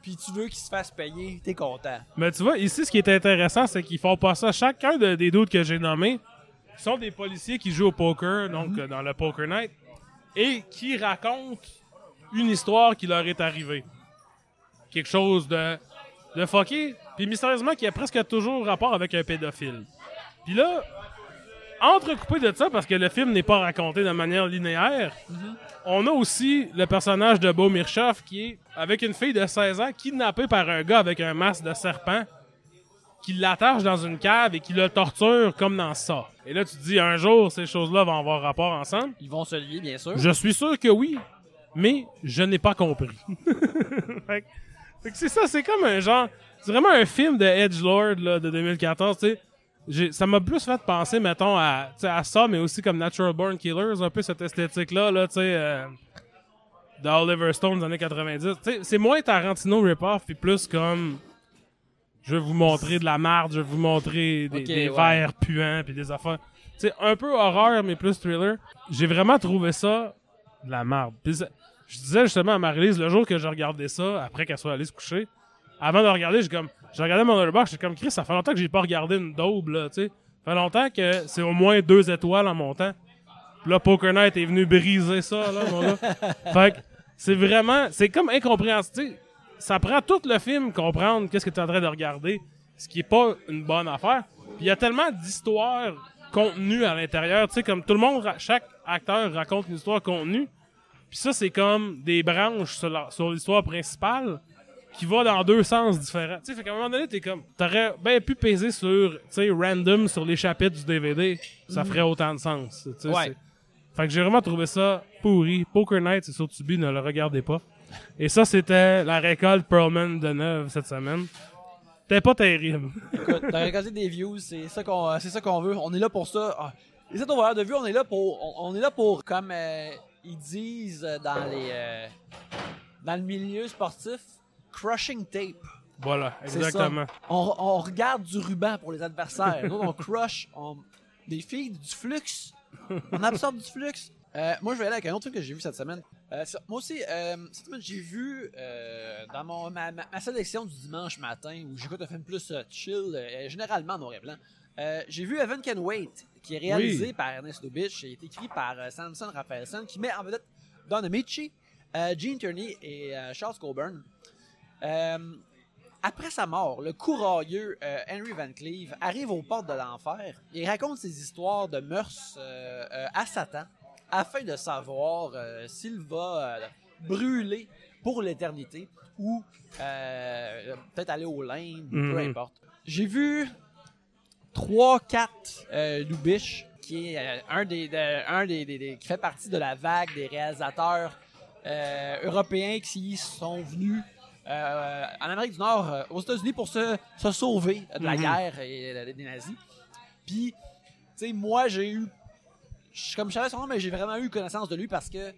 puis tu veux qu'il se fasse payer, t'es content. Mais tu vois, ici, ce qui est intéressant, c'est qu'ils font pas ça. Chacun de- des doutes que j'ai nommés sont des policiers qui jouent au poker, donc euh, dans le Poker Night, et qui racontent une histoire qui leur est arrivée. Quelque chose de, de fucké, puis mystérieusement qui a presque toujours rapport avec un pédophile. Puis là, entrecoupé de ça, parce que le film n'est pas raconté de manière linéaire, on a aussi le personnage de Beau Mirchoff qui est avec une fille de 16 ans kidnappée par un gars avec un masque de serpent qui l'attache dans une cave et qui le torture comme dans ça. Et là, tu te dis, un jour, ces choses-là vont avoir rapport ensemble. Ils vont se lier, bien sûr. Je suis sûr que oui, mais je n'ai pas compris. *laughs* c'est ça, c'est comme un genre... C'est vraiment un film de Edgelord là, de 2014, tu sais. Ça m'a plus fait penser, mettons, à, ça, mais aussi comme Natural Born Killers, un peu cette esthétique-là, là, tu sais, euh, de Oliver Stone des années 90. Tu sais, c'est moins Tarantino rip-off, puis plus comme... Je vais vous montrer de la marde, je vais vous montrer des, Ok, des ouais. verres puants, puis des affaires... Tu sais, un peu horreur, mais plus thriller. J'ai vraiment trouvé ça de la ça- je disais justement à Marie-Lise, le jour que je regardais ça, après qu'elle soit allée se coucher, avant de regarder, j'ai comme, j'ai regardé mon letterboxd, j'étais comme, Chris, ça fait longtemps que j'ai pas regardé une daube, là, tu sais. Ça fait longtemps que c'est au moins deux étoiles en montant. Puis là, Poker Night est venu briser ça, là, mon gars. *laughs* Fait que c'est vraiment, c'est comme incompréhensible. Ça prend tout le film comprendre qu'est-ce que tu es en train de regarder, ce qui est pas une bonne affaire. Puis il y a tellement d'histoires contenues à l'intérieur, tu sais, comme tout le monde, chaque acteur raconte une histoire contenue. Puis ça, c'est comme des branches sur l'histoire principale qui va dans deux sens différents. Tu sais, fait qu'à un moment donné, t'es comme, t'aurais bien pu peser sur, tu sais, random sur les chapitres du DVD. Ça ferait autant de sens. tu sais, Ouais. c'est- Fait que j'ai vraiment trouvé ça pourri. Poker Night, c'est sur Tubi, ne le regardez pas. Et ça, c'était la récolte Pearlman de Neuve cette semaine. C'était pas terrible. Écoute, t'as récolté des views, c'est ça qu'on c'est ça qu'on veut. On est là pour ça. Ah, Les voyeurs de vue, on est là pour, on, on est là pour, comme euh, ils disent euh, dans les, euh, dans le milieu sportif, crushing tape. Voilà, exactement. On, on regarde du ruban pour les adversaires. Nous, on crush on, des filles, du flux. On absorbe du flux. Euh, moi, je vais aller avec un autre truc que j'ai vu cette semaine. Euh, moi aussi, euh, cette semaine, j'ai vu dans mon, ma, ma- sélection du dimanche matin où j'écoute un film plus chill, généralement en noir et blanc. j'ai vu Evan Can Wait, qui est réalisé Oui. par Ernest Lubitsch et est écrit par Samson Raphaelson, qui met en vedette Don Amici, Gene Tierney et Charles Coburn. Euh, après sa mort, le courageux euh, Henry Van Cleve arrive aux portes de l'enfer et raconte ses histoires de mœurs euh, euh, à Satan afin de savoir s'il va brûler pour l'éternité ou peut-être aller au limbe, peu Mhm. importe. J'ai vu 3-4 euh, Lubitsch, qui est un, des, de- un des, des- des- qui fait partie de la vague des réalisateurs européens qui sont venus euh, en Amérique du Nord, euh, aux États-Unis, pour se, se sauver de la Mhm. guerre et euh, des nazis. Puis, tu sais, moi, j'ai eu. Comme je savais son nom, mais j'ai vraiment eu connaissance de lui parce que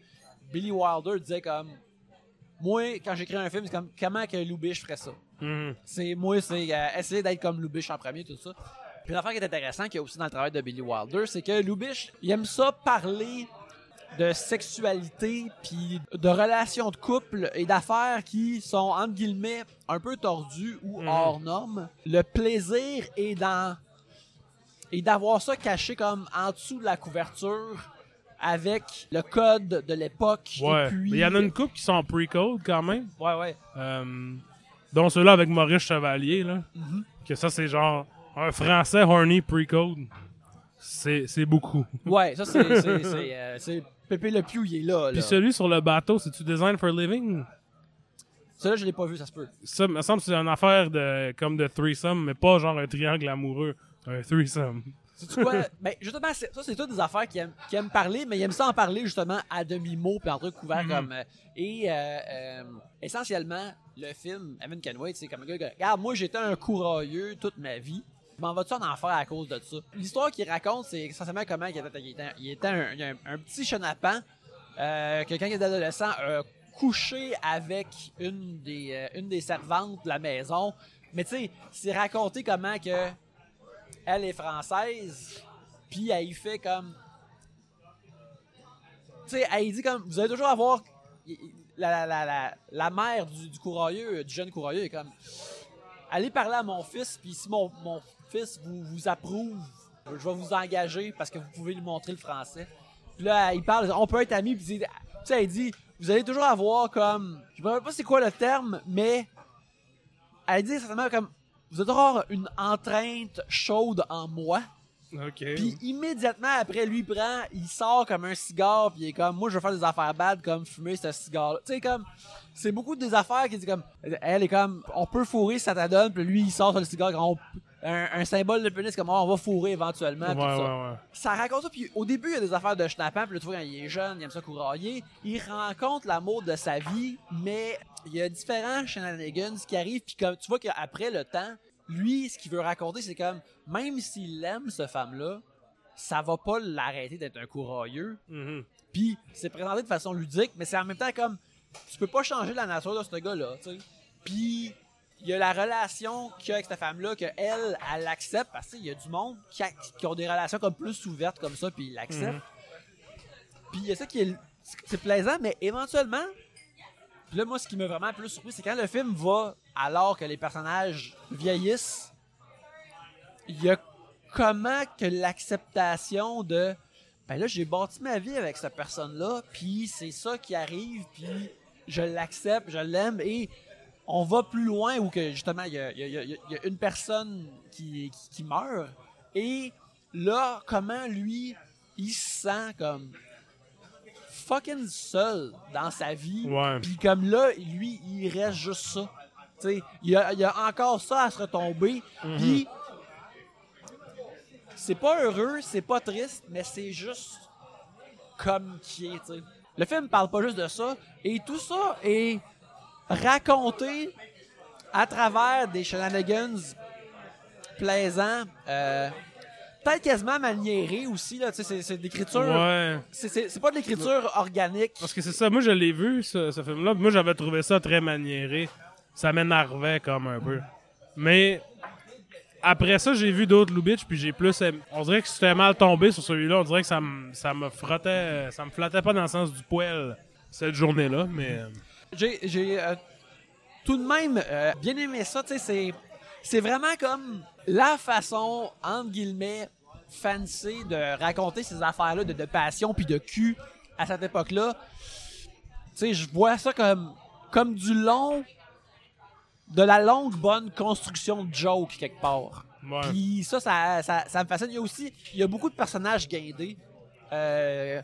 Billy Wilder disait comme. Moi, quand j'écris un film, c'est comme comment que Lubitsch ferait ça? Mhm. C'est moi, c'est euh, essayer d'être comme Lubitsch en premier, tout ça. Puis l'affaire qui est intéressante, qu'il y a aussi dans le travail de Billy Wilder, c'est que Lubitsch, il aime ça parler de sexualité, puis de relations de couple et d'affaires qui sont, entre guillemets, un peu tordues ou Mhm. hors normes. Le plaisir est dans... et d'avoir ça caché comme en dessous de la couverture avec le code de l'époque. Ouais. Puis... Il y en a une couple qui sont en pre-code quand même. Ouais, ouais. Euh, dont ceux-là avec Maurice Chevalier, là. Mhm. Que ça, c'est genre un français horny pre-code. C'est beaucoup. Ouais, ça, c'est... euh, c'est Pépé Le Pew, il est là. là. Puis celui sur le bateau, c'est-tu Design for Living? Celui-là, je l'ai pas vu, ça se peut. Ça, me semble que c'est une affaire de, comme de threesome, mais pas genre un triangle amoureux. Un threesome. Sais-tu quoi? *laughs* ben, justement, c'est- ça, c'est toutes des affaires qui aiment, qui aiment parler, mais ils aiment ça en parler justement à demi-mot, puis en truc couvert Mhm. comme. euh, et euh, euh, essentiellement, le film, Evan Kenway, c'est comme un gars Regarde, moi, j'étais un courageux toute ma vie. M'en vas-tu en enfer à cause de ça? L'histoire qu'il raconte, c'est essentiellement comment il était, il était, un, petit chenapan euh, que quand il était adolescent, a couché avec une des, euh, une des servantes de la maison. Mais tu sais, c'est raconté comment que elle est française, puis elle y fait comme. Tu sais, elle dit comme. Vous allez toujours avoir. La, la, la, la, mère du, du du jeune courageux, est comme. Allez parler à mon fils, puis si mon, mon fils vous, vous approuve, je vais vous engager parce que vous pouvez lui montrer le français. Puis là, il parle, on peut être amis, puis il dit- tu sais, elle dit, vous allez toujours avoir comme. Je ne sais pas c'est quoi le terme, mais. Elle dit certainement comme. Vous allez toujours avoir une entrainte chaude en moi. Ok. Puis immédiatement après, lui prend, il sort comme un cigare, puis il est comme, moi je veux faire des affaires bad comme fumer ce cigare. Tu sais comme, c'est beaucoup des affaires qui dit comme, elle est comme, on peut fourrer ça te donne, puis lui il sort sur le cigare, on- un, un symbole de pénis comme, oh, on va fourrer éventuellement. ouais, tout ça ouais, ça raconte ça. Puis au début, il y a des affaires de schnappant. Puis là, tu vois, quand il est jeune, il aime ça courailler. Il rencontre l'amour de sa vie, mais il y a différents shenanigans qui arrivent. Puis comme tu vois qu'après le temps, lui, ce qu'il veut raconter, c'est comme, même s'il aime cette femme-là, ça va pas l'arrêter d'être un courailleux. Mhm. Puis c'est présenté de façon ludique, mais c'est en même temps comme, tu peux pas changer la nature de ce gars-là. Puis il y a la relation qu'il y a avec cette femme-là, que elle, elle l'accepte, parce qu'il y a du monde qui, a- qui ont des relations comme plus ouvertes comme ça, puis ils l'acceptent. Mhm. Puis il y a ça qui est, c'est plaisant, mais éventuellement, puis là, moi, ce qui m'a vraiment plus surpris, c'est quand le film va, alors que les personnages vieillissent, il y a comment que l'acceptation de ben là j'ai bâti ma vie avec cette personne là puis c'est ça qui arrive puis je l'accepte je l'aime et on va plus loin où que justement il y a, il y a- il y a- il y a une personne qui, qui, qui meurt. Et là comment lui il se sent comme fucking seul dans sa vie. Puis comme là lui il reste juste ça. Tu il y a, il y a encore ça à se retomber. Mhm. puis c'est pas heureux, c'est pas triste, mais c'est juste comme qui est, tu sais. Le film parle pas juste de ça, et tout ça est raconté à travers des shenanigans plaisants. Euh, peut-être quasiment maniéré aussi, là. C'est- l'écriture. Ouais. C'est- C'est c'est pas de l'écriture organique. Parce que c'est ça, moi je l'ai vu, ce, ce film-là. Moi j'avais trouvé ça très maniéré. Ça m'énervait comme un peu. Mais après ça, j'ai vu d'autres Lubitsch, puis j'ai plus. On dirait que c'était mal tombé sur celui-là. On dirait que ça me, ça me frottait. Ça me flattait pas dans le sens du poil cette journée-là, mais. J'ai euh, tout de même euh, bien aimé ça. C'est c'est vraiment comme la façon entre guillemets fancy de raconter ces affaires-là de, de passion puis de cul à cette époque-là. Tu sais, je vois ça comme comme du long de la longue bonne construction de joke quelque part. Puis ça, ça, ça, ça me fascine. Il y a aussi, il y a beaucoup de personnages guindés euh,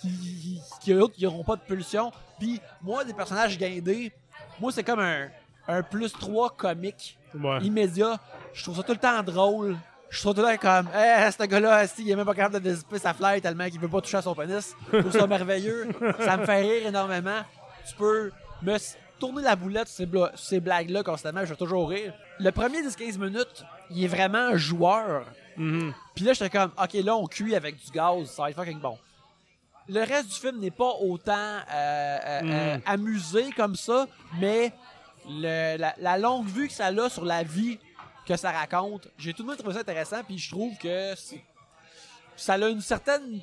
qui, qui, qui n'auront pas de pulsion. Puis moi, des personnages guindés, moi, c'est comme un, un plus 3 comique Ouais. immédiat. Je trouve ça tout le temps drôle. Je trouve tout le temps comme, eh, ce gars-là, il est même pas capable de dézipper sa fly tellement qu'il veut pas toucher à son pénis. Je trouve ça merveilleux. Ça me fait rire énormément. Tu peux me tourner la boulette sur ces, blagues-là constamment, je vais toujours rire. Le premier 10-15 minutes, il est vraiment joueur. Mhm. Puis là, j'étais comme, ok, là, on cuit avec du gaz, ça va être fucking bon. Le reste du film n'est pas autant euh, euh, euh, Mhm. amusé comme ça, mais le- la, la longue vue que ça a sur la vie que ça raconte, j'ai tout de même trouvé ça intéressant, puis je trouve que c'est- ça a une certaine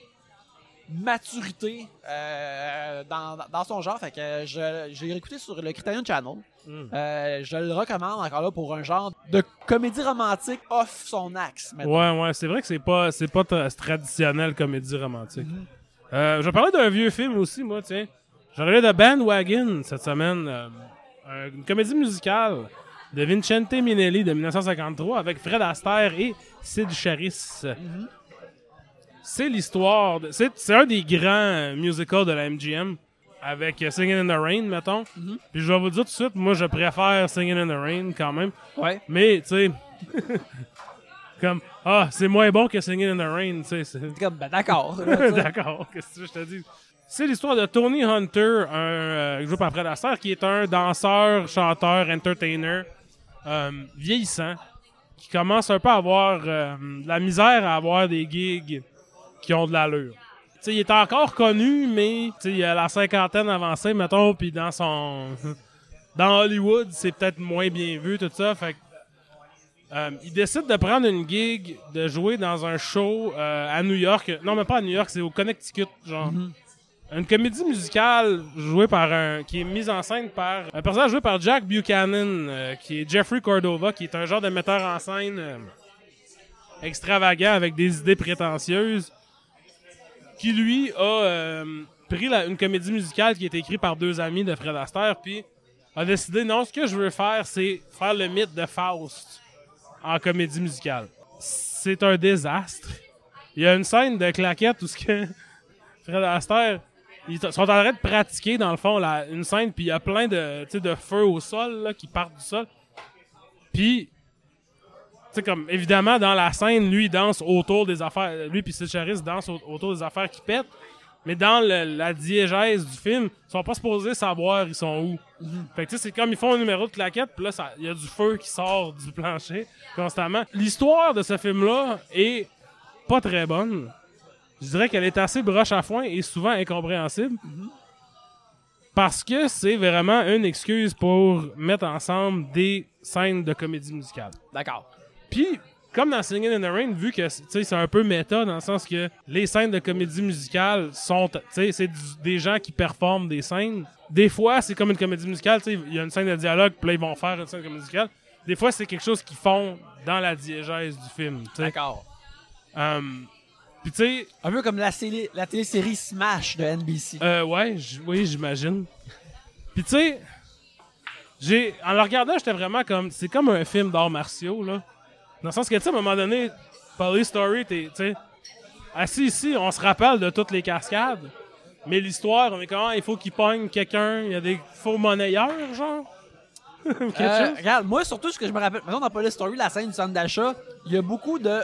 maturité euh, dans, dans son genre. Fait que je, j'ai réécouté sur le Criterion Channel. Mhm. Euh, je le recommande encore là pour un genre de comédie romantique off son axe. mettons. Ouais, ouais, c'est vrai que c'est pas, c'est pas tra- traditionnel comédie romantique. Euh, je vais parler d'un vieux film aussi, moi, tiens. J'ai regardé The Bandwagon cette semaine, euh, un- une comédie musicale de Vincente Minelli de 1953 avec Fred Astaire et Sid Charisse. C'est l'histoire, c'est, un des grands musicals de la MGM avec euh, Singing in the Rain, mettons. Puis je vais vous dire tout de suite, moi je préfère Singing in the Rain quand même. Ouais. Mais, tu sais, *laughs* comme, ah, c'est moins bon que Singing in the Rain, tu sais. comme, ben d'accord. *laughs* D'accord, qu'est-ce que je te dis? C'est l'histoire de Tony Hunter, un euh, joué par Fred Astaire, qui est un danseur, chanteur, entertainer euh, vieillissant, qui commence un peu à avoir euh, de la misère à avoir des gigs qui ont de l'allure. Tu sais, il est encore connu, mais tu sais, il a la cinquantaine avancée, mettons, puis dans son... *laughs* dans Hollywood, c'est peut-être moins bien vu, tout ça, fait que euh, il décide de prendre une gig, de jouer dans un show euh, à New York. Non, mais pas à New York, c'est au Connecticut, genre. Une comédie musicale jouée par un. qui est mise en scène par un personnage joué par Jack Buchanan, euh, qui est Jeffrey Cordova, qui est un genre de metteur en scène extravagant avec des idées prétentieuses, qui lui a pris la- une comédie musicale qui a été écrite par deux amis de Fred Astaire, puis a décidé non, ce que je veux faire, c'est faire le mythe de Faust en comédie musicale. C'est un désastre. Il y a une scène de claquette où ce que *laughs* Fred Astaire ils sont en train de pratiquer dans le fond une scène puis il y a plein de de feux au sol là, qui partent du sol. Puis tu comme évidemment dans la scène lui il danse autour des affaires lui puis Sid danse au- autour des affaires qui pètent. Mais dans le- la diégèse du film, ils sont pas supposés savoir ils sont où. Fait que tu sais, c'est comme ils font un numéro de claquette, puis là, il y a du feu qui sort du plancher constamment. L'histoire de ce film-là est pas très bonne. Je dirais qu'elle est assez broche à foin et souvent incompréhensible. Parce que c'est vraiment une excuse pour mettre ensemble des scènes de comédie musicale. D'accord. Puis, comme dans Singing in the Rain, vu que tu sais, c'est un peu méta dans le sens que les scènes de comédie musicale sont, tu sais, c'est des gens qui performent des scènes. Des fois, c'est comme une comédie musicale, tu sais, il y a une scène de dialogue, puis là, ils vont faire une scène de comédie musicale. Des fois, c'est quelque chose qu'ils font dans la diégèse du film, tu sais. D'accord. Um, puis tu sais, Un peu comme la, série- la télésérie Smash de NBC. euh, ouais, j- oui, j'imagine. Puis tu sais, j'ai, en le regardant, j'étais vraiment comme, c'est comme un film d'arts martiaux là. Dans le sens que tu sais, à un moment donné, Police Story, t'es, tu sais, assis ici, on se rappelle de toutes les cascades, mais l'histoire, on est comment, il faut qu'il pogne quelqu'un, il y a des faux monnayeurs, genre? *laughs* Euh, regarde, moi, surtout, ce que je me rappelle, maintenant dans Police Story, la scène du centre d'achat, il y a beaucoup de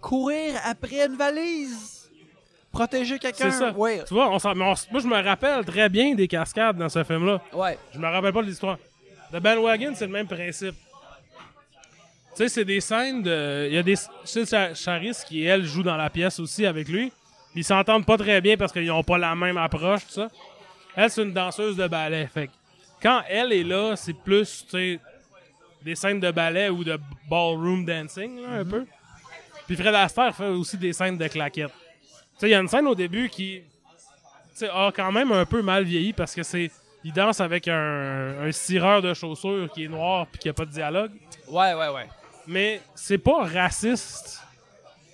courir après une valise, protéger quelqu'un. C'est ça. Ouais. Tu vois, on moi je me rappelle très bien des cascades dans ce film-là. Ouais. Je me rappelle pas de l'histoire. The Bandwagon, c'est le même principe. Sais, c'est des scènes de. Il y a des. Tu sais, Charis qui, elle, joue dans la pièce aussi avec lui. Ils s'entendent pas très bien parce qu'ils ont pas la même approche, tout ça. Elle, c'est une danseuse de ballet. Fait que quand elle est là, c'est plus, tu sais, des scènes de ballet ou de ballroom dancing, là, un Mhm. peu. Puis Fred Astaire fait aussi des scènes de claquettes. Tu sais, il y a une scène au début qui tu sais, a quand même un peu mal vieilli parce que c'est. Il danse avec un, un cireur de chaussures qui est noir puis qui a pas de dialogue. Ouais, ouais, ouais. Mais c'est pas raciste.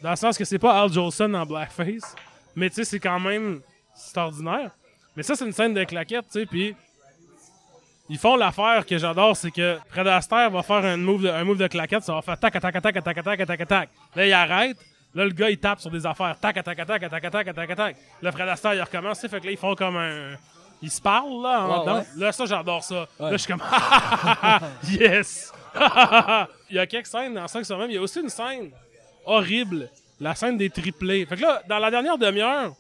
Dans le sens que c'est pas Al Jolson en blackface. Mais tu sais, c'est quand même. C'est ordinaire. Mais ça, c'est une scène de claquettes, tu sais. Puis. Ils font l'affaire que j'adore, c'est que Fred Astaire va faire un move de, un move de claquette, ça va faire tac, tac, tac, tac, tac, tac, tac, tac. Là, il arrête. Là, le gars, il tape sur des affaires. Tac, tac, tac, tac, tac, tac, tac, tac. Là, Fred Astaire, il recommence. Fait que là, ils font comme un. Ils se parlent, là, en dedans. Là, ça, j'adore ça. Là, je suis comme. *laughs* *laughs* yes! *laughs* il y a quelques scènes dans 5 sur même. Il y a aussi une scène horrible. La scène des triplés. Fait que là, dans la dernière demi-heure,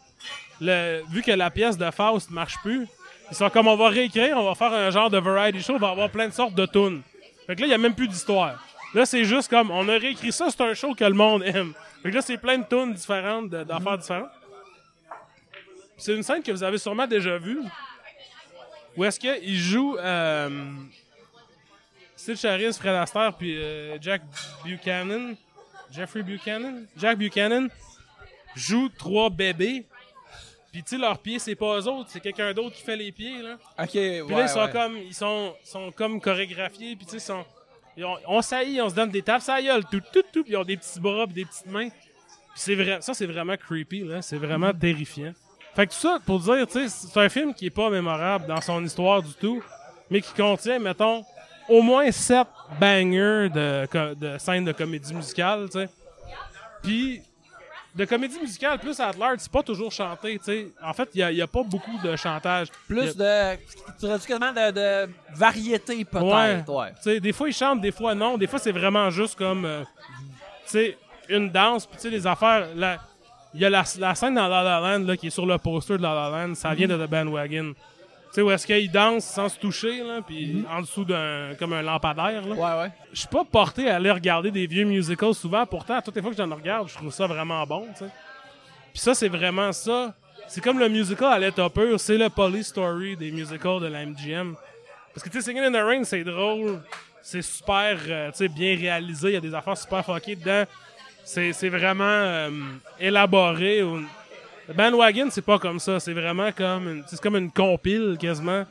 vu que la pièce de Faust marche plus, ils sont comme on va réécrire, on va faire un genre de variety show, on va avoir plein de sortes de tunes. Fait que là, il y a même plus d'histoire. Là, c'est juste comme on a réécrit ça, c'est un show que le monde aime. Fait que là, c'est plein de tunes différentes, d'affaires différentes. C'est une scène que vous avez sûrement déjà vue. Où est-ce qu'il joue euh, Sid Charis, Fred Astaire, puis euh, Jack Buchanan? Jeffrey Buchanan? Jack Buchanan joue trois bébés. Puis tu sais, leurs pieds, c'est pas eux autres, c'est quelqu'un d'autre qui fait les pieds, là. Ok, Puis ouais, là, ils sont ouais. comme, ils sont, sont comme chorégraphiés, puis tu sais, ils sont, ils ont- on saillit, on se donne des tapes gueule, tout, tout, tout, puis ils ont des petits bras, puis des petites mains. Puis c'est vrai, ça c'est vraiment creepy, là, c'est vraiment terrifiant. Fait que tout ça, pour dire, tu sais, c'est un film qui est pas mémorable dans son histoire du tout, mais qui contient, mettons, au moins sept bangers de, de scènes de comédie musicale, tu sais. Puis, de comédie musicale plus à large, c'est pas toujours chanté, tu sais. En fait, il y a, pas beaucoup de chantage. A- Plus de. Tu de, de variété, peut-être. Ouais. Tu sais, des fois, ils chantent, des fois, non. Des fois, c'est vraiment juste comme, euh, tu sais, une danse. Puis, tu sais, les affaires. la- Il y a la, la scène dans La La Land là, qui est sur le poster de La La Land. Ça vient de The Bandwagon. Tu sais, où est-ce qu'ils dansent sans se toucher, là, puis en dessous d'un. comme un lampadaire, là. Ouais, ouais. Je suis pas porté à aller regarder des vieux musicals souvent. Pourtant, à toutes les fois que j'en regarde, je trouve ça vraiment bon, tu sais. Puis ça, c'est vraiment ça. C'est comme le musical à l'état pur. C'est le police story des musicals de la MGM. Parce que, tu sais, Singing in the Rain, c'est drôle. C'est super, euh, tu sais, bien réalisé. Il y a des affaires super fuckées dedans. C'est vraiment euh, élaboré. Bandwagon, c'est pas comme ça. C'est vraiment comme une, c'est comme une compile, quasiment,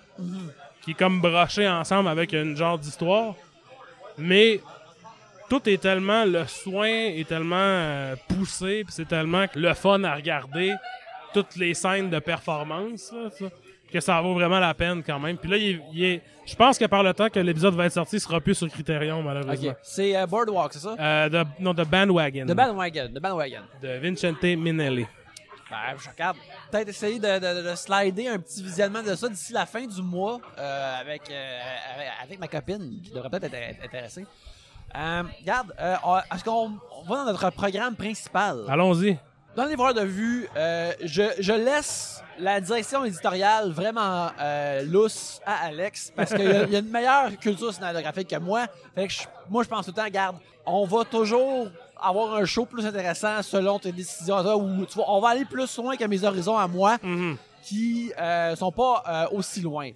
qui est comme brochée ensemble avec une genre d'histoire. Mais tout est tellement le soin est tellement euh, poussé puis c'est tellement le fun à regarder toutes les scènes de performance que ça vaut vraiment la peine quand même puis là il est- il est- je pense que par le temps que l'épisode va être sorti il sera plus sur Criterion malheureusement Ok. C'est euh, Boardwalk, c'est ça? euh, de, non de Bandwagon De Bandwagon. De Bandwagon. de Vincente Minelli Ben, je regarde. Peut-être essayer de, de- de slider un petit visionnement de ça d'ici la fin du mois euh, avec, euh, avec, ma copine qui devrait peut-être être intéressée. Euh, regarde, est-ce qu'on on va dans notre programme principal? allons-y Dans les voir de vue, euh, je, je laisse la direction éditoriale vraiment euh, lousse à Alex parce qu'il y, a- il y a une meilleure culture cinématographique que moi. Fait que je- moi, je pense tout le temps, regarde, on va toujours avoir un show plus intéressant selon tes décisions. à toi, Ou, tu vois, on va aller plus loin que mes horizons à moi Mhm. qui euh, sont pas euh, aussi loin.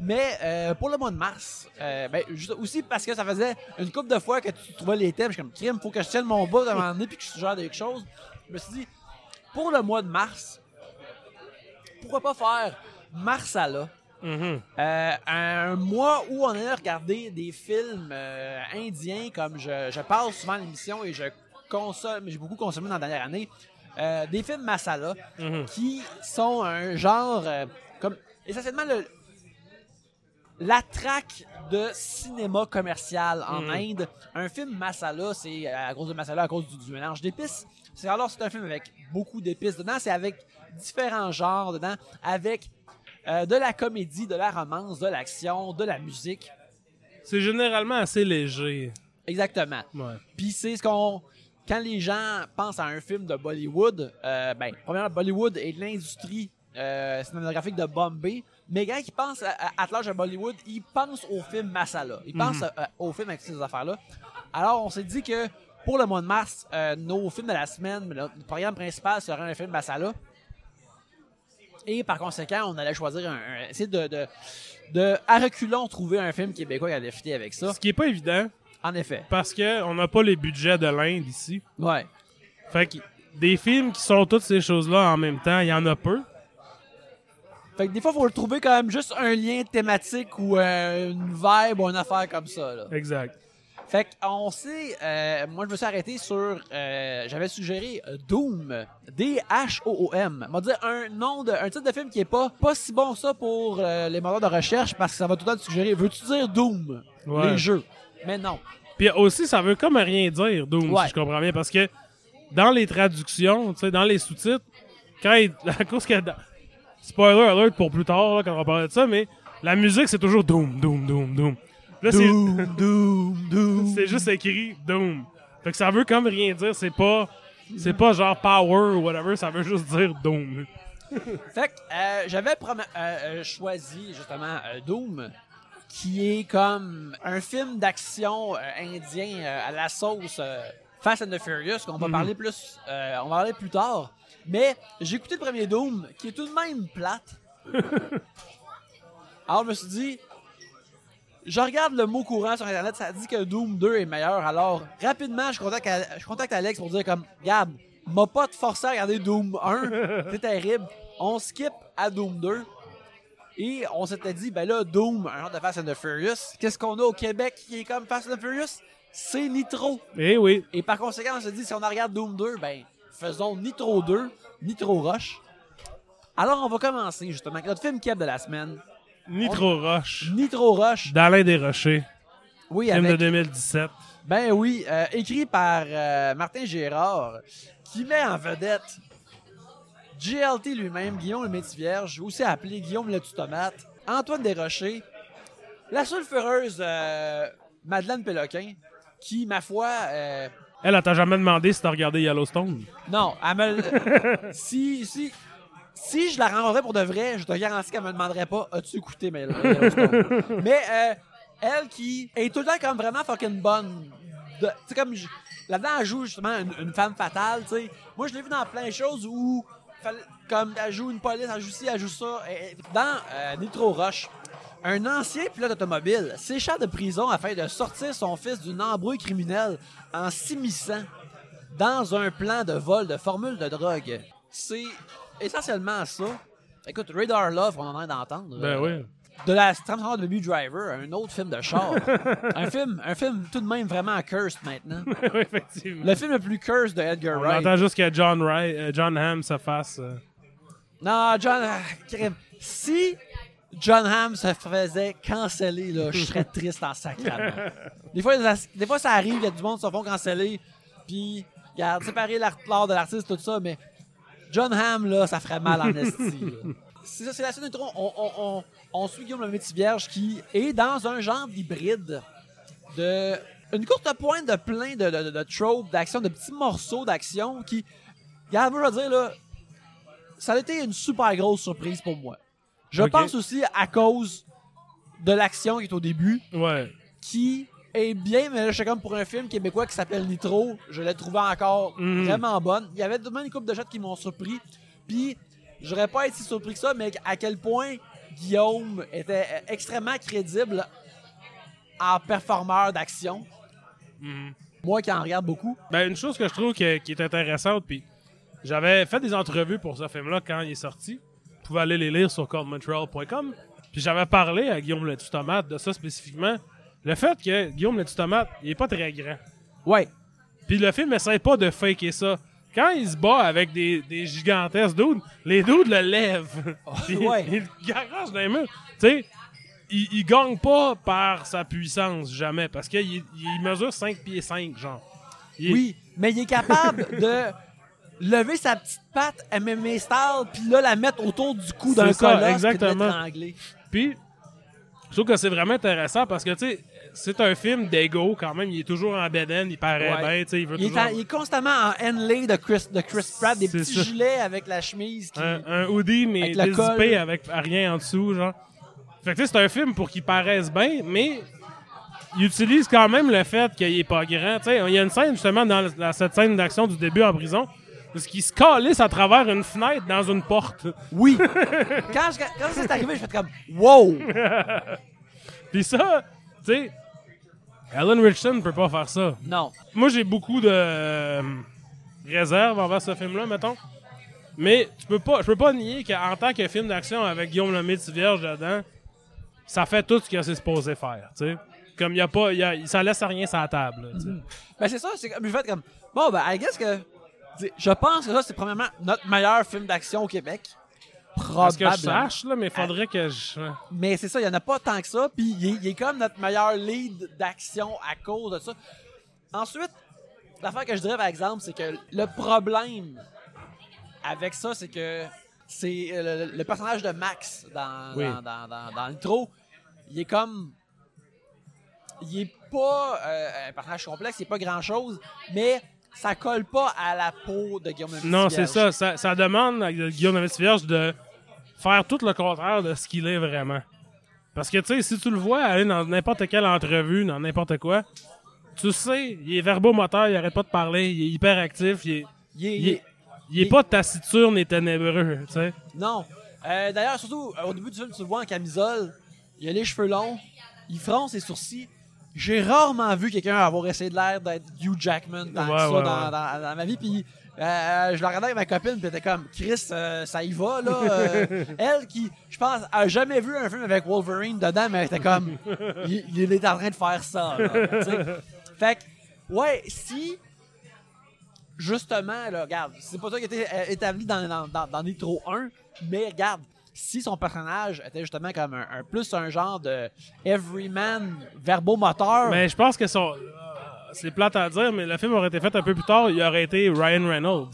Mais euh, pour le mois de mars, euh, ben, juste aussi parce que ça faisait une couple de fois que tu trouvais les thèmes, je suis comme crime, faut que je tienne mon bout à un moment donné puis que je suggère quelque chose. Je me suis dit, pour le mois de mars, pourquoi pas faire Marsala? Mhm. Euh, un mois où on a regardé des films euh, indiens, comme je, je parle souvent à l'émission et je consomme, j'ai beaucoup consommé dans la dernière année, euh, des films masala Mhm. qui sont un genre comme essentiellement le la traque de cinéma commercial en Mhm. Inde. Un film masala, c'est à cause de masala, à cause du, du mélange d'épices. C'est alors c'est un film avec beaucoup d'épices dedans, c'est avec différents genres dedans, avec euh, de la comédie, de la romance, de l'action, de la musique. c'est généralement assez léger Exactement. ouais Puis c'est ce qu'on. Quand les gens pensent à un film de Bollywood, euh, ben, premièrement, Bollywood est l'industrie euh, cinématographique de Bombay. Mais quand ils pensent à, à, à Bollywood, ils pensent au film Masala. Ils pensent à- au film avec ces affaires-là. Alors, on s'est dit que pour le mois de mars, euh, nos films de la semaine, le, le programme principal serait un film Masala. Et par conséquent, on allait choisir un. un- essayer de, de, de, à reculons, trouver un film québécois qui allait fitter avec ça. Ce qui est pas évident, En effet. parce que on n'a pas les budgets de l'Inde ici. Ouais. Fait que des films qui sont toutes ces choses-là en même temps, il y en a peu. Fait que des fois, il faut le trouver quand même juste un lien thématique ou euh, une vibe ou une affaire comme ça. Là. Exact. Fait qu'on sait, euh, moi je me suis arrêté sur, euh, j'avais suggéré euh, Doom, D-H-O-O-M. On va dire un nom, de, un titre de film qui est pas, pas si bon ça pour euh, les moteurs de recherche parce que ça va tout le temps te suggérer, veux-tu dire Doom? Ouais. Les jeux. Mais non. Puis aussi, ça veut comme rien dire, Doom, Ouais. si je comprends bien, parce que dans les traductions, tu sais, dans les sous-titres, quand il, *laughs* à cause que dans- spoiler alert pour plus tard là, quand on va parler de ça, mais la musique c'est toujours Doom, Doom, Doom, Doom. Là, c'est Doom, Doom, Doom. *laughs* c'est juste écrit Doom. Fait que ça veut comme rien dire, c'est pas c'est pas genre power ou whatever, ça veut juste dire Doom. *laughs* Fait que euh, j'avais prom- euh, euh, choisi justement euh, Doom, qui est comme un film d'action euh, indien euh, à la sauce euh, Fast and the Furious, qu'on va parler plus, euh, on va parler plus tard. Mais j'ai écouté le premier Doom, qui est tout de même plate. *laughs* Alors je me suis dit, je regarde le mot courant sur internet, ça dit que Doom 2 est meilleur. Alors rapidement, je contacte, je contacte Alex pour dire comme, regarde, m'a pas te forcer à regarder Doom 1, *laughs* c'est terrible. On skip à Doom 2. Et on s'était dit, ben là, Doom, un genre de Fast and the Furious. Qu'est-ce qu'on a au Québec qui est comme Fast and the Furious? C'est Nitro. Eh oui. Et par conséquent, on s'est dit, si on regarde Doom 2, ben, faisons Nitro 2, Nitro Rush. Alors, on va commencer justement avec notre film Keb de la semaine, Nitro Rush. Nitro Rush. D'Alain Desrochers. Oui, Film de avec, 2017. ben oui, euh, écrit par euh, Martin Gérard, qui met en vedette GLT lui-même, Guillaume le Métis-Vierge, aussi appelé Guillaume le Tomate, Antoine Desrochers, la sulfureuse euh, Madeleine Péloquin, qui, ma foi, euh, Elle, elle t'a jamais demandé si t'as regardé Yellowstone? Non, elle me *laughs* si, si, si je la rencontrais pour de vrai, je te garantis qu'elle me demanderait pas As-tu écouté Yellowstone? Mais euh, elle qui est tout le temps comme vraiment fucking bonne. Tu sais, comme. Là-dedans, elle joue justement une, femme fatale, tu sais. Moi, je l'ai vu dans plein de choses où. Comme elle joue une police, elle joue ci, elle joue ça. Dans euh, Nitro Rush, un ancien pilote automobile s'échappe de prison afin de sortir son fils d'une embrouille criminelle en s'immisçant dans un plan de vol de formule de drogue. C'est essentiellement ça. Écoute, Radar Love, on en a d'entendre. Ben Euh, oui. De la trame de Driver, un autre film de char. *laughs* un film, un film tout de même vraiment cursed maintenant. *laughs* Oui, effectivement. Le film le plus cursed de Edgar On Wright. attend juste que John, Wright, euh, John Hamm se fasse. euh, Non, John, ah, si John Hamm se faisait canceller, là, je serais *laughs* triste en sacrament. Des fois, des fois, ça arrive, il y a du monde qui se font canceller, puis, regarde, séparer l'art l'art de l'artiste, tout ça, mais John Hamm, là, ça ferait mal en *laughs* esti. C'est ça, c'est la scène intro. On, on, on, on suit Guillaume le Métis Vierge qui est dans un genre d'hybride de. Une courte pointe de plein de, de, de, de tropes, d'action, de petits morceaux d'action qui. Regarde, je dire, là, ça a été une super grosse surprise pour moi. Je pense aussi à cause de l'action qui est au début, Ouais. qui est bien, mais là, je suis comme pour un film québécois qui s'appelle Nitro, je l'ai trouvé encore Mhm. vraiment bonne. Il y avait tout de même une couple de shots qui m'ont surpris, puis j'aurais pas été si surpris que ça, mais à quel point Guillaume était extrêmement crédible en performeur d'action. Mhm. Moi qui en regarde beaucoup. Ben, une chose que je trouve qui est intéressante, puis j'avais fait des entrevues pour ce film-là quand il est sorti. Vous pouvez aller les lire sur codemontreal.com. Puis j'avais parlé à Guillaume Le Tomate de ça spécifiquement. Le fait que Guillaume Le Tomate, il est pas très grand. Ouais. Puis le film essaie pas de faker ça. Quand il se bat avec des, des gigantesques dudes, les dudes le lèvent. *laughs* Puis ouais. Il le garage dans les murs. Tu sais, il, il gagne pas par sa puissance, jamais. Parce qu'il il mesure 5 pieds 5, genre. Il est- Oui, mais il est capable *laughs* de lever sa petite patte MMA style, puis là, la mettre autour du cou d'un colosse, exactement. puis de. Puis, je trouve que c'est vraiment intéressant parce que, tu sais, c'est un film d'ego quand même. Il est toujours en bedaine, il paraît Ouais. bien, tu sais, il veut Il est, en- il est constamment en Henley de Chris, de Chris Pratt, des petits ça. gilets avec la chemise qui... un, un hoodie, mais Avec dézippé avec rien en dessous, genre. Fait que, tu sais, c'est un film pour qu'il paraisse bien, mais il utilise quand même le fait qu'il est pas grand. Tu sais, il y a une scène justement dans, dans cette scène d'action du début en prison parce qu'il se calisse à travers une fenêtre dans une porte. Oui. *laughs* quand je- quand c'est arrivé, je fais comme wow. Puis ça, tu sais, Alan Richardson peut pas faire ça. Non. Moi, j'ai beaucoup de euh, réserves envers ce film-là, mettons. Mais tu peux pas, je peux pas nier qu'en tant que film d'action avec Guillaume le Vierge dedans, ça fait tout ce qu'il s'est supposé faire, tu sais. Comme il y a pas, y a- ça laisse rien sur la table, là, sais. Ben c'est ça, c'est comme je fais comme bon ben I guess que je pense que ça c'est premièrement notre meilleur film d'action au Québec. Parce que je sache, là, mais faudrait que je... Mais c'est ça, il y en a pas tant que ça, puis il, est- il est comme notre meilleur lead d'action à cause de ça. Ensuite, l'affaire que je dirais par exemple, c'est que le problème avec ça, c'est que c'est euh, le, le personnage de Max dans, Oui. dans, dans, dans, dans l'intro, il est comme il est pas euh, un personnage complexe, il est pas grand chose, mais ça colle pas à la peau de Guillaume Non, c'est ça, ça. Ça demande à Guillaume Vierge de faire tout le contraire de ce qu'il est vraiment. Parce que, tu sais, si tu le vois aller dans n'importe quelle entrevue, dans n'importe quoi, tu sais, il est verbomoteur, il arrête pas de parler, il est hyper actif, il est, Il est- il est, il est il- pas taciturne et ténébreux, tu sais. Non. Euh, D'ailleurs, surtout euh, au début du film, tu le vois en camisole. Il a les cheveux longs. Il fronce ses sourcils. J'ai rarement vu quelqu'un avoir essayé de l'air d'être Hugh Jackman Ouais, ça ouais, dans, ouais. dans- dans ma vie. Puis euh, je le regardais avec ma copine, puis elle était comme Chris, euh, ça y va là. Euh, *laughs* elle qui, je pense, a jamais vu un film avec Wolverine dedans, mais elle était comme, il, il est en train de faire ça. là, *laughs* fait que, ouais, si justement, là, regarde, c'est pas ça qui euh, établi dans, dans, dans, dans Nitro 1, mais regarde, si son personnage était justement comme un, un- plus un genre de everyman verbomoteur, Mais je pense que son. C'est plate à dire, mais le film aurait été fait un peu plus tard, il aurait été Ryan Reynolds.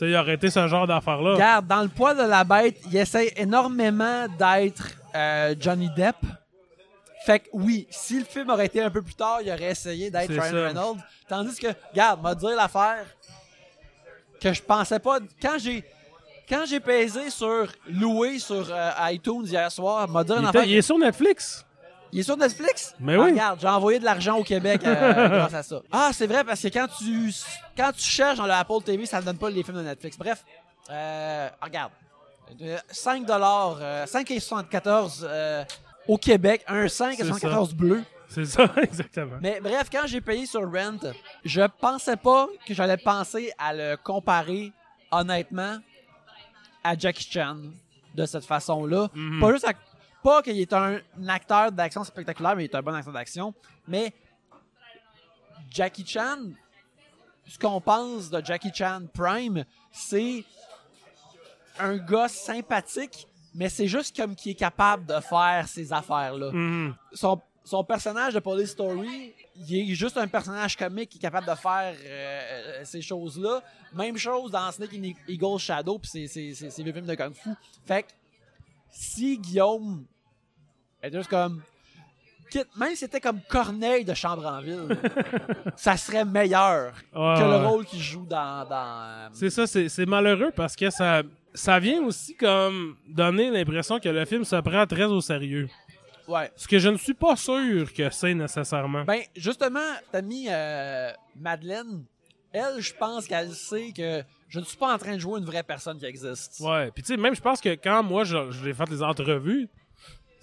Il aurait été ce genre d'affaire-là. regarde, dans le poids de la bête, il essaie énormément d'être euh, Johnny Depp. Fait que oui, si le film aurait été un peu plus tard, il aurait essayé d'être Ryan ça. Reynolds. Tandis que, regarde, m'a dire l'affaire que je pensais pas. Quand j'ai quand j'ai pesé sur louer sur euh, iTunes hier soir, m'a dit Il, une était- il est sur Netflix. Il est sur Netflix? Mais Ah, oui. Regarde, j'ai envoyé de l'argent au Québec euh, *laughs* grâce à ça. Ah, c'est vrai, parce que quand tu quand tu cherches dans le Apple TV, ça ne donne pas les films de Netflix. Bref, euh, regarde. Euh, 5 dollars, 5,74 euh, au Québec, un 5,74 bleu. C'est ça, *laughs* exactement. Mais bref, quand j'ai payé sur Rent, je pensais pas que j'allais penser à le comparer honnêtement à Jackie Chan de cette façon-là. Mhm. Pas juste à- pas qu'il est un, acteur d'action spectaculaire, mais il est un bon acteur d'action. Mais Jackie Chan, ce qu'on pense de Jackie Chan Prime, c'est un gars sympathique, mais c'est juste comme qui est capable de faire ces affaires-là Mhm. son, son personnage de Police Story, il est juste un personnage comique qui est capable de faire euh, ces choses-là. Même chose dans Snake and Eagle Shadow, puis c'est- c'est c'est- c'est le film de Kung Fu. Fait que si Guillaume était juste comme. quitte- Même si c'était comme Corneille de Chambre en Ville, *laughs* ça serait meilleur que le rôle qu'il joue dans. dans euh, C'est ça, c'est malheureux parce que ça, ça vient aussi comme donner l'impression que le film se prend très au sérieux. ouais. Ce que je ne suis pas sûr que c'est nécessairement. Ben, justement, t'as mis euh, Madeleine. Elle, je pense qu'elle sait que je ne suis pas en train de jouer une vraie personne qui existe. Ouais, puis tu sais, même je pense que quand moi je- j'ai fait les entrevues,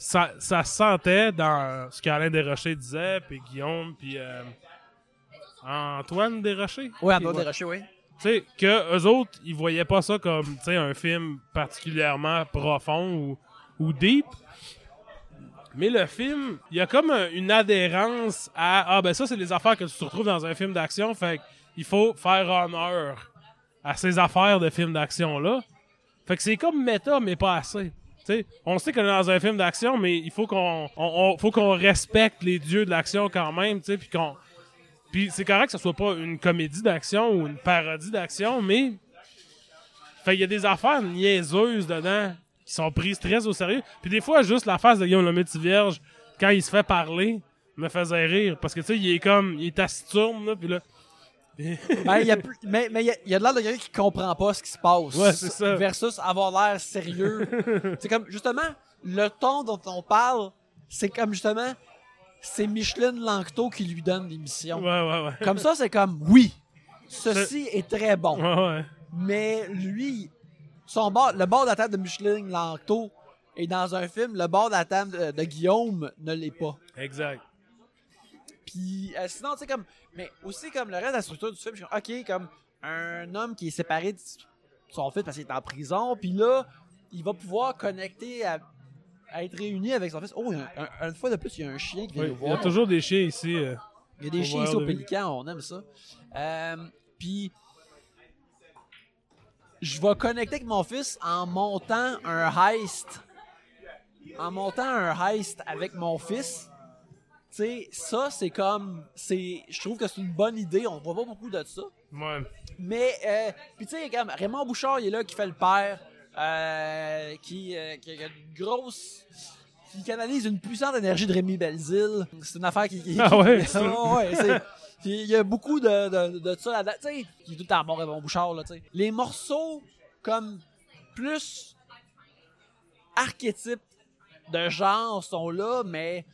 ça, ça se sentait dans ce qu'Alain Desrochers disait, puis Guillaume, puis euh, Antoine Desrochers. Oui, Antoine. Desrochers, oui. Tu sais, que eux autres, ils voyaient pas ça comme, tu sais, un film particulièrement profond ou, ou deep. Mais le film, il y a comme un- une adhérence à, ah ben ça, c'est les affaires que tu retrouves dans un film d'action, fait il faut faire honneur à ces affaires de film d'action-là. Fait que c'est comme méta, mais pas assez. On sait qu'on est dans un film d'action, mais il faut qu'on on- on- faut qu'on respecte les dieux de l'action quand même, puis qu'on c'est correct que ce soit pas une comédie d'action ou une parodie d'action, mais il y a des affaires niaiseuses dedans qui sont prises très au sérieux. Puis des fois juste la face de Guillaume le Vierge quand il se fait parler me faisait rire parce que tu sais il est comme il est taciturne là puis là Ben, il y a plus- mais mais il y a, il y a de l'air de quelqu'un qui comprend pas ce qui se passe. Ouais, c'est ça. Versus avoir l'air sérieux. *laughs* c'est comme, justement, le ton dont on parle, c'est comme, justement, c'est Micheline Lanctot qui lui donne l'émission. Ouais, ouais, ouais. Comme ça, c'est comme oui, ceci est très bon. Ouais, ouais. Mais lui, son bord, le bord de la table de Micheline Lanctot est dans un film, le bord de la table de, de Guillaume ne l'est pas. Exact. Puis euh, sinon, tu sais, comme. Mais aussi, comme le reste de la structure du film, je suis ok, comme un homme qui est séparé de son fils parce qu'il est en prison, puis là, il va pouvoir connecter à, à être réuni avec son fils. Oh, un- un- une fois de plus, il y a un chien qui vient Oui, nous Il y a voir. toujours des chiens ici. euh. Il y a des chiens voir ici au Pélican, on aime ça. Euh, Puis, je vais connecter avec mon fils en montant un heist. En montant un heist avec mon fils. Tu sais, ça, c'est comme. c'est Je trouve que c'est une bonne idée. On voit pas beaucoup de ça. Ouais. Mais, euh, puis tu sais, Raymond Bouchard, il est là, qui fait le père, euh, qui, euh, qui a une grosse. qui canalise une puissante énergie de Rémi Belzile. C'est une affaire qui. qui- Ah qui- ouais, c'est- ouais, c'est- puis Il y a beaucoup de, de, de ça là-dedans. Tu sais, il est tout le temps bon, Raymond Bouchard, là, tu sais. Les morceaux, comme plus archétypes de genre sont là, mais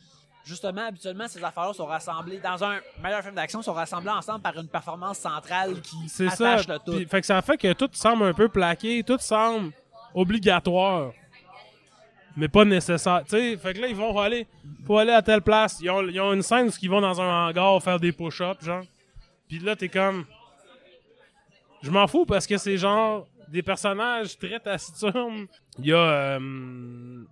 justement, habituellement, ces affaires-là sont rassemblées dans un meilleur film d'action, sont rassemblées ensemble par une performance centrale qui C'est ça. attache le tout. Puis, fait que ça fait que tout semble un peu plaqué, tout semble obligatoire, mais pas nécessaire. Tu sais, fait que là, ils vont aller, faut aller à telle place. Ils ont, ils ont une scène où ils vont dans un hangar faire des push-ups, genre. Puis là, t'es comme. Je m'en fous parce que c'est genre des personnages très taciturnes. Il y a. Euh,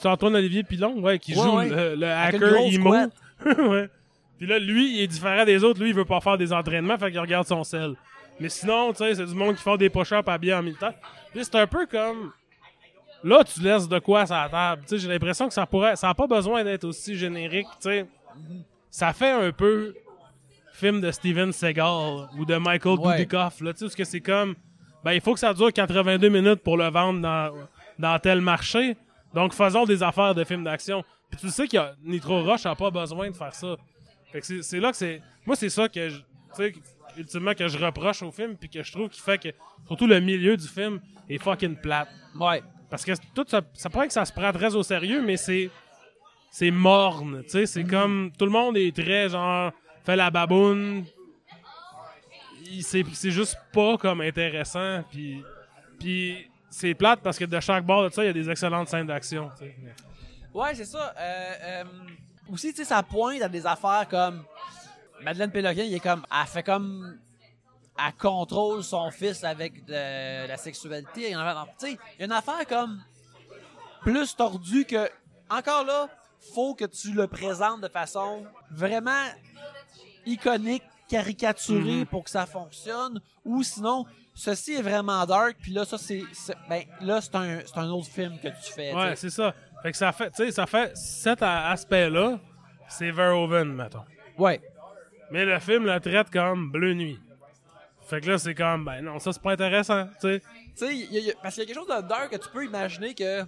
c'est Antoine Olivier Pilon, ouais, qui Ouais, joue ouais. le, hacker emo. *laughs* ouais. Puis là, lui, il est différent des autres. Lui, il veut pas faire des entraînements, fait qu'il regarde son sel. Mais sinon, tu sais, c'est du monde qui fait des push-ups habillés en militaire. Puis c'est un peu comme. Là, tu laisses de quoi sur la table. Tu sais, j'ai l'impression que ça pourrait. Ça a pas besoin d'être aussi générique, tu sais. Ça fait un peu film de Steven Seagal ou de Michael Ouais. Dudikoff, là, tu sais, parce que c'est comme. Ben, il faut que ça dure 82 minutes pour le vendre dans, dans tel marché. Donc, faisons des affaires de films d'action. Puis tu sais que Nitro Rush a pas besoin de faire ça. Fait que c'est- là que c'est. Moi, c'est ça que je. Tu sais, ultimement, que je reproche au film, puis que je trouve qui fait que. Surtout le milieu du film est fucking plate. Ouais. Parce que tout ça. Ça paraît que ça se prend très au sérieux, mais c'est. C'est morne. Tu sais, c'est comme. Tout le monde est très genre. Fait la baboune. C'est juste pas comme intéressant, puis. Puis. C'est plate parce que de chaque bord de ça, il y a des excellentes scènes d'action. Ouais, c'est ça. Euh, euh, aussi, tu sais, ça pointe à des affaires comme. Madeleine Péloquin, il est comme. Elle fait comme. Elle contrôle son fils avec de la sexualité. Il y en a- Tu sais, il y a une affaire comme. Plus tordue que. Encore là, faut que tu le présentes de façon vraiment iconique, caricaturée Mhm. pour que ça fonctionne. Ou sinon, ceci est vraiment dark, puis là, ça, c'est. Ben, là, c'est un, un autre film que tu fais. Ouais, c'est ça. Fait que ça fait, tu sais, ça fait cet aspect-là, c'est Verhoeven, mettons. Ouais. Mais le film le traite comme Bleu Nuit. Fait que là, c'est comme, ben non, ça c'est pas intéressant, tu sais. Tu sais, parce qu'il y a quelque chose de dark que tu peux imaginer que. Tu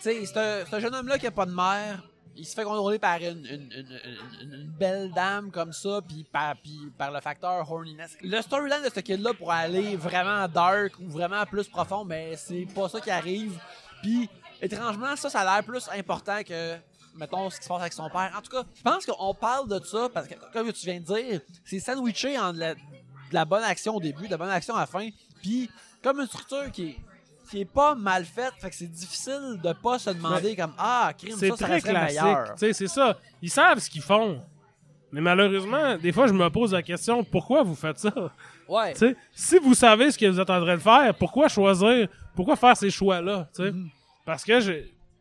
sais, c'est un, un jeune homme-là qui a pas de mère. Il se fait contrôler par une, belle dame comme ça, puis par, par le facteur horniness. Le storyline de ce kid-là pourrait aller vraiment dark ou vraiment plus profond, mais c'est pas ça qui arrive. Puis, étrangement, ça, ça a l'air plus important que, mettons, ce qui se passe avec son père. En tout cas, je pense qu'on parle de ça, parce que, comme tu viens de dire, c'est sandwiché entre la, de la bonne action au début, de la bonne action à la fin, puis comme une structure qui est, qui est pas mal faite, fait que c'est difficile de pas se demander comme ah crime C'est ça, ça très classique. meilleur. Tu sais, c'est ça. Ils savent ce qu'ils font. Mais malheureusement, des fois, je me pose la question, pourquoi vous faites ça? Ouais. Si vous savez ce que vous êtes en train de faire, pourquoi choisir, pourquoi faire ces choix-là? Mhm. Parce que je,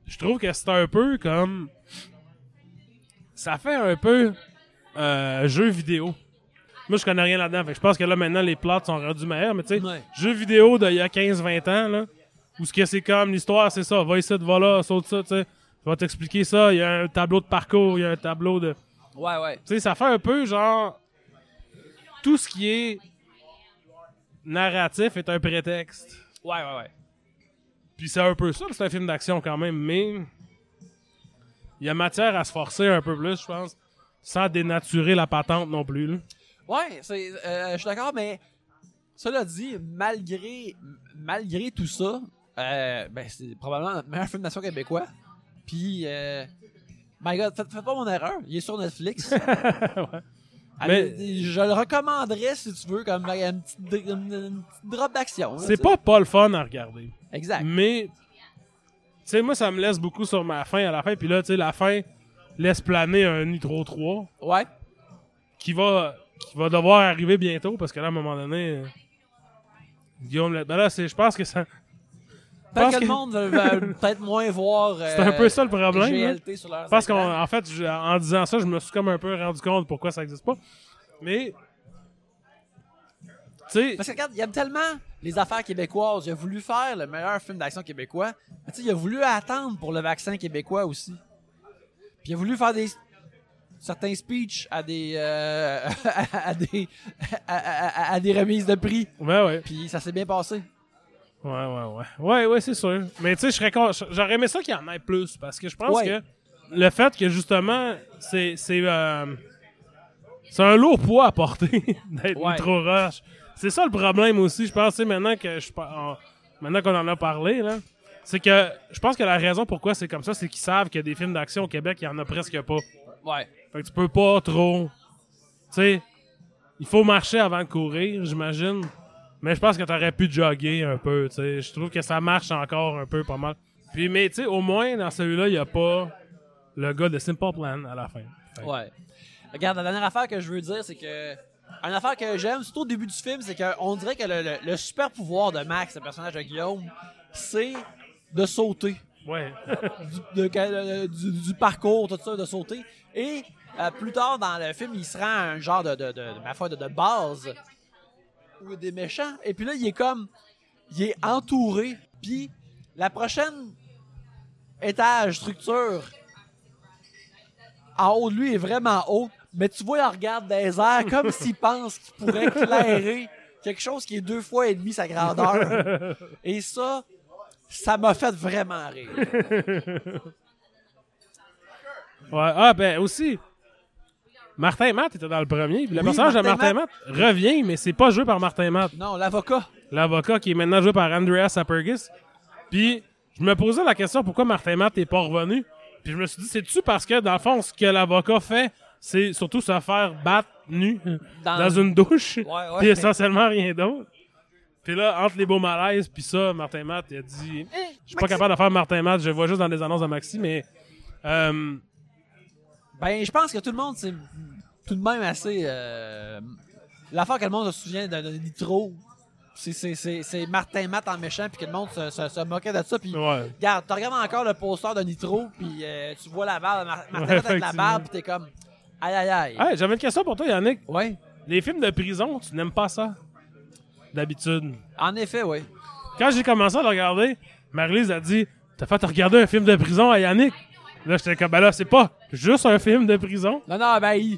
je trouve que c'est un peu comme, ça fait un peu euh, jeu vidéo. Moi, je connais rien là-dedans, fait que je pense que là, maintenant, les plots sont rendus meilleurs, mais tu sais, Ouais. jeu vidéo d'il y a 15-20 ans, là, où ce que c'est comme, l'histoire, c'est ça, va ici, va là, saute ça, tu sais, je vais t'expliquer ça, il y a un tableau de parcours, il y a un tableau de... Ouais, ouais. Tu sais, ça fait un peu genre. Tout ce qui est narratif est un prétexte. Ouais, ouais, ouais. Puis c'est un peu ça, c'est un film d'action quand même, mais. Il y a matière à se forcer un peu plus, je pense, sans dénaturer la patente non plus. là. Ouais, c'est, euh, je suis d'accord, mais cela dit, malgré, malgré tout ça, euh, ben, c'est probablement notre meilleur film d'action québécois. Puis, euh, My God, faites, faites pas mon erreur. Il est sur Netflix. *laughs* Ouais. Allez, Je le recommanderais si tu veux, comme une petite, une- une petite drop d'action. C'est pas pas le fun à regarder. Exact. Mais, tu sais, moi, ça me laisse beaucoup sur ma fin à la fin. Puis là, tu sais, la fin laisse planer un Nitro 3 Ouais. qui va, qui va devoir arriver bientôt parce que là, à un moment donné, euh, Guillaume, ben là, je pense que ça, pense que, le que- monde va, peut-être moins voir. *laughs* c'est un peu ça le problème. GLT sur leur Parce qu'en en fait, je- en disant ça, je me suis comme un peu rendu compte pourquoi ça existe pas. Mais, tu sais, Parce que regarde, il aime tellement les affaires québécoises. Il a voulu faire le meilleur film d'action québécois. Mais tu sais, il a voulu attendre pour le vaccin québécois aussi. Puis il a voulu faire des certains speeches à des euh, *laughs* à, des *laughs* à, à- à- à des remises de prix. ouais, ouais. Puis ça s'est bien passé. Ouais, ouais, ouais. Ouais, ouais, c'est sûr. Mais tu sais, j'aurais aimé ça qu'il y en ait plus. Parce que je pense Ouais. que le fait que justement, c'est. C'est euh, c'est un lourd poids à porter *laughs* d'être Ouais. trop rush. C'est ça le problème aussi. Je pense, tu sais, maintenant que je maintenant qu'on en a parlé, là. C'est que je pense que la raison pourquoi c'est comme ça, c'est qu'ils savent qu'il y a des films d'action au Québec, il y en a presque pas. Ouais. Fait que tu peux pas trop. Tu sais, il faut marcher avant de courir, j'imagine. Mais je pense que t'aurais pu jogger un peu, tu sais. Je trouve que ça marche encore un peu pas mal. Puis, mais tu sais, au moins, dans celui-là, il y a pas le gars de Simple Plan à la fin. Fait Ouais. Regarde, la dernière affaire que je veux dire, c'est que. Une affaire que j'aime, surtout au début du film, c'est qu'on dirait que le, le- le super pouvoir de Max, le personnage de Guillaume, c'est de sauter. Ouais. *laughs* du, de- euh, du, du parcours, tout ça, de sauter. Et euh, plus tard dans le film, il se rend à un genre de, de, de, de- ma foi, de, de base a des méchants. Et puis là, il est comme. Il est entouré. Puis la prochaine étage, structure, en haut de lui est vraiment haut. Mais tu vois, il regarde des airs *laughs* comme s'il pense qu'il pourrait éclairer quelque chose qui est deux fois et demi sa grandeur. *laughs* Et ça, ça m'a fait vraiment rire. Ouais. Ah, ben aussi. Martin Matt était dans le premier. Le Oui, personnage de Martin Matt revient, mais c'est pas joué par Martin Matt. Non, l'avocat. l'avocat qui est maintenant joué par Andreas Sapergis. Puis je me posais la question pourquoi Martin Matt n'est pas revenu. Puis je me suis dit, c'est-tu parce que dans le fond, ce que l'avocat fait, c'est surtout se faire battre nu *laughs* Dans- dans, une douche? Ouais, ouais. Puis essentiellement rien d'autre. Puis là, entre les beaux malaises, puis ça, Martin Matt, il a dit Je suis pas capable de faire Martin Matt, je vois juste dans des annonces de Maxi, mais. euh, Ben, je pense que tout le monde, c'est tout de même assez. euh, L'affaire que le monde se souvient de, de Nitro, c'est- Martin Matt en méchant, puis que le monde se, se, se moquait de ça. Puis, ouais. regarde, tu regardes encore le poster de Nitro, puis euh, tu vois la barbe, Mar- Martin Ouais, Matt avec la barbe, puis t'es comme. Aïe, aïe, aïe. Hey, j'avais une question pour toi, Yannick. Ouais. Les films de prison, tu n'aimes pas ça? D'habitude. En effet, oui. Quand j'ai commencé à le regarder, Marie-Lise a dit T'as fait regarder un film de prison à Yannick Là, j'étais comme Ben là, c'est pas juste un film de prison. Non, non, ben, il.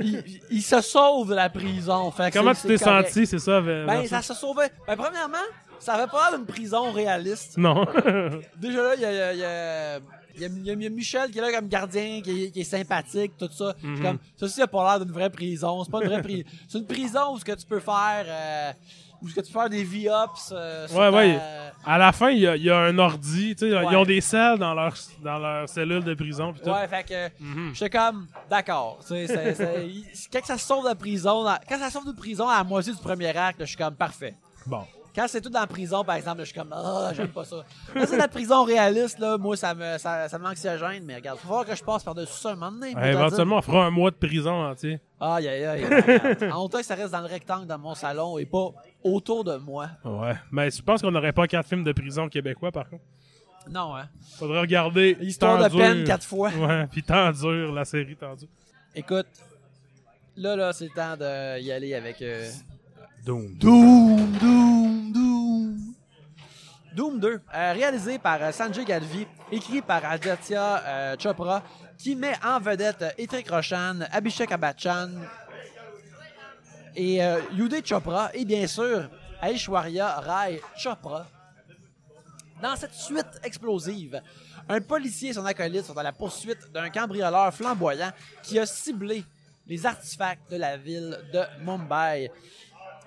il, il se sauve de la prison. Fait que Comment c'est- tu t'es c'est correct. senti, c'est ça Ben, version- ça se sauvait. Ben, premièrement, ça avait pas l'air d'une prison réaliste. Non. *laughs* Déjà là, il y a, il y a- il y a- il y a- il y a- il y a Michel qui est là comme gardien, qui est, qui est sympathique, tout ça. Je suis comme, ça aussi, a pas l'air d'une vraie prison. C'est pas une vraie prison. *laughs* C'est une prison où ce que tu peux faire, euh, où que tu faire des V-ups. euh, Ouais, ta- ouais. à la fin, il y, a- il y a un ordi. tu sais, Ouais. Ils ont des selles dans leur, dans leur cellule de prison. pis tout. Ouais, fait que, Mhm. j'étais comme, d'accord. Tu sais, *laughs* Quand ça se sauve de prison, quand ça sauve de prison à la moitié du premier acte, je suis comme, parfait. Bon. Quand c'est tout dans la prison, par exemple, là, je suis comme, ah, j'aime pas ça. Quand c'est la prison réaliste, là, moi, ça me, ça, ça m'anxiogène, mais regarde, faut voir que je passe par-dessus ça un moment donné. Ouais, éventuellement, on fera un mois de prison entier. Aïe, aïe, aïe. regarde. en autant que ça reste dans le rectangle dans mon salon et pas autour de moi. Ouais. Mais je pense qu'on n'aurait pas quatre films de prison québécois, par contre. Non, hein. Faudrait regarder. Histoire de dur. peine quatre fois. Ouais, puis dur, la série temps dur. Écoute, là, là, c'est le temps d'y aller avec. euh. Doom, Doom, Doom. Doom 2, euh, réalisé par euh, Sanjay Galvi, écrit par Aditya euh, Chopra, qui met en vedette Ithrik Roshan, Abhishek Abachan et euh, Yudhe Chopra, et bien sûr Aishwarya Rai Chopra. Dans cette suite explosive, un policier et son acolyte sont à la poursuite d'un cambrioleur flamboyant qui a ciblé les artefacts de la ville de Mumbai.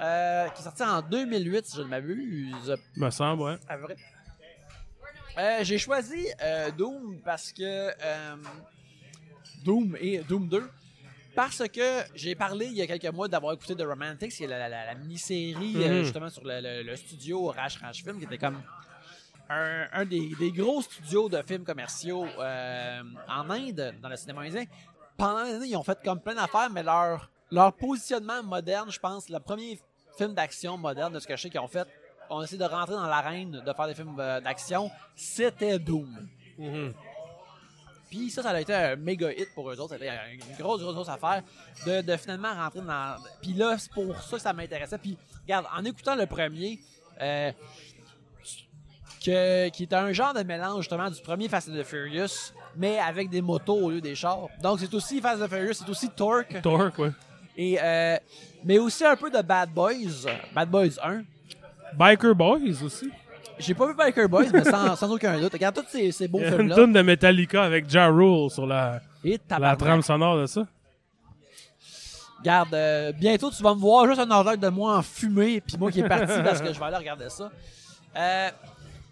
Euh, qui est sorti en 2008, si je ne m'abuse. Me semble, ouais. À vrai. Euh, j'ai choisi euh, Doom parce que Doom et Doom 2 parce que j'ai parlé il y a quelques mois d'avoir écouté The Romantics, qui est la, la- la- la mini-série Mhm. justement sur le, le- le studio Rash Rash Film, qui était comme un, un des, des gros studios de films commerciaux en Inde, dans le cinéma indien. Pendant l'année, ils ont fait comme plein d'affaires, mais leur, leur positionnement moderne, je pense, le premier film d'action moderne de ce que je sais qu'ils ont fait, ont essayé de rentrer dans l'arène de faire des films euh, d'action, c'était Doom. Mhm. Puis ça, ça a été un méga hit pour eux autres. C'était une grosse, grosse, grosse affaire de, de finalement rentrer dans. Puis là, c'est pour ça que ça m'intéressait. Puis, regarde, en écoutant le premier, euh, que, qui est un genre de mélange justement du premier Fast and the Furious, mais avec des motos au lieu des chars. Donc, c'est aussi Fast and the Furious, c'est aussi Torque, Torque, ouais. Et, euh, mais aussi un peu de Bad Boys. Bad Boys 1. Biker Boys aussi. J'ai pas vu Biker Boys, mais sans, *laughs* sans aucun doute. Regarde tous ces, ces beaux Il y a une films-là. tune de Metallica avec Ja Rule sur la, Et la trame sonore de ça. Garde, euh, bientôt tu vas me voir juste un ordre de moi en fumée, puis moi qui est parti *laughs* parce que je vais aller regarder ça. Euh,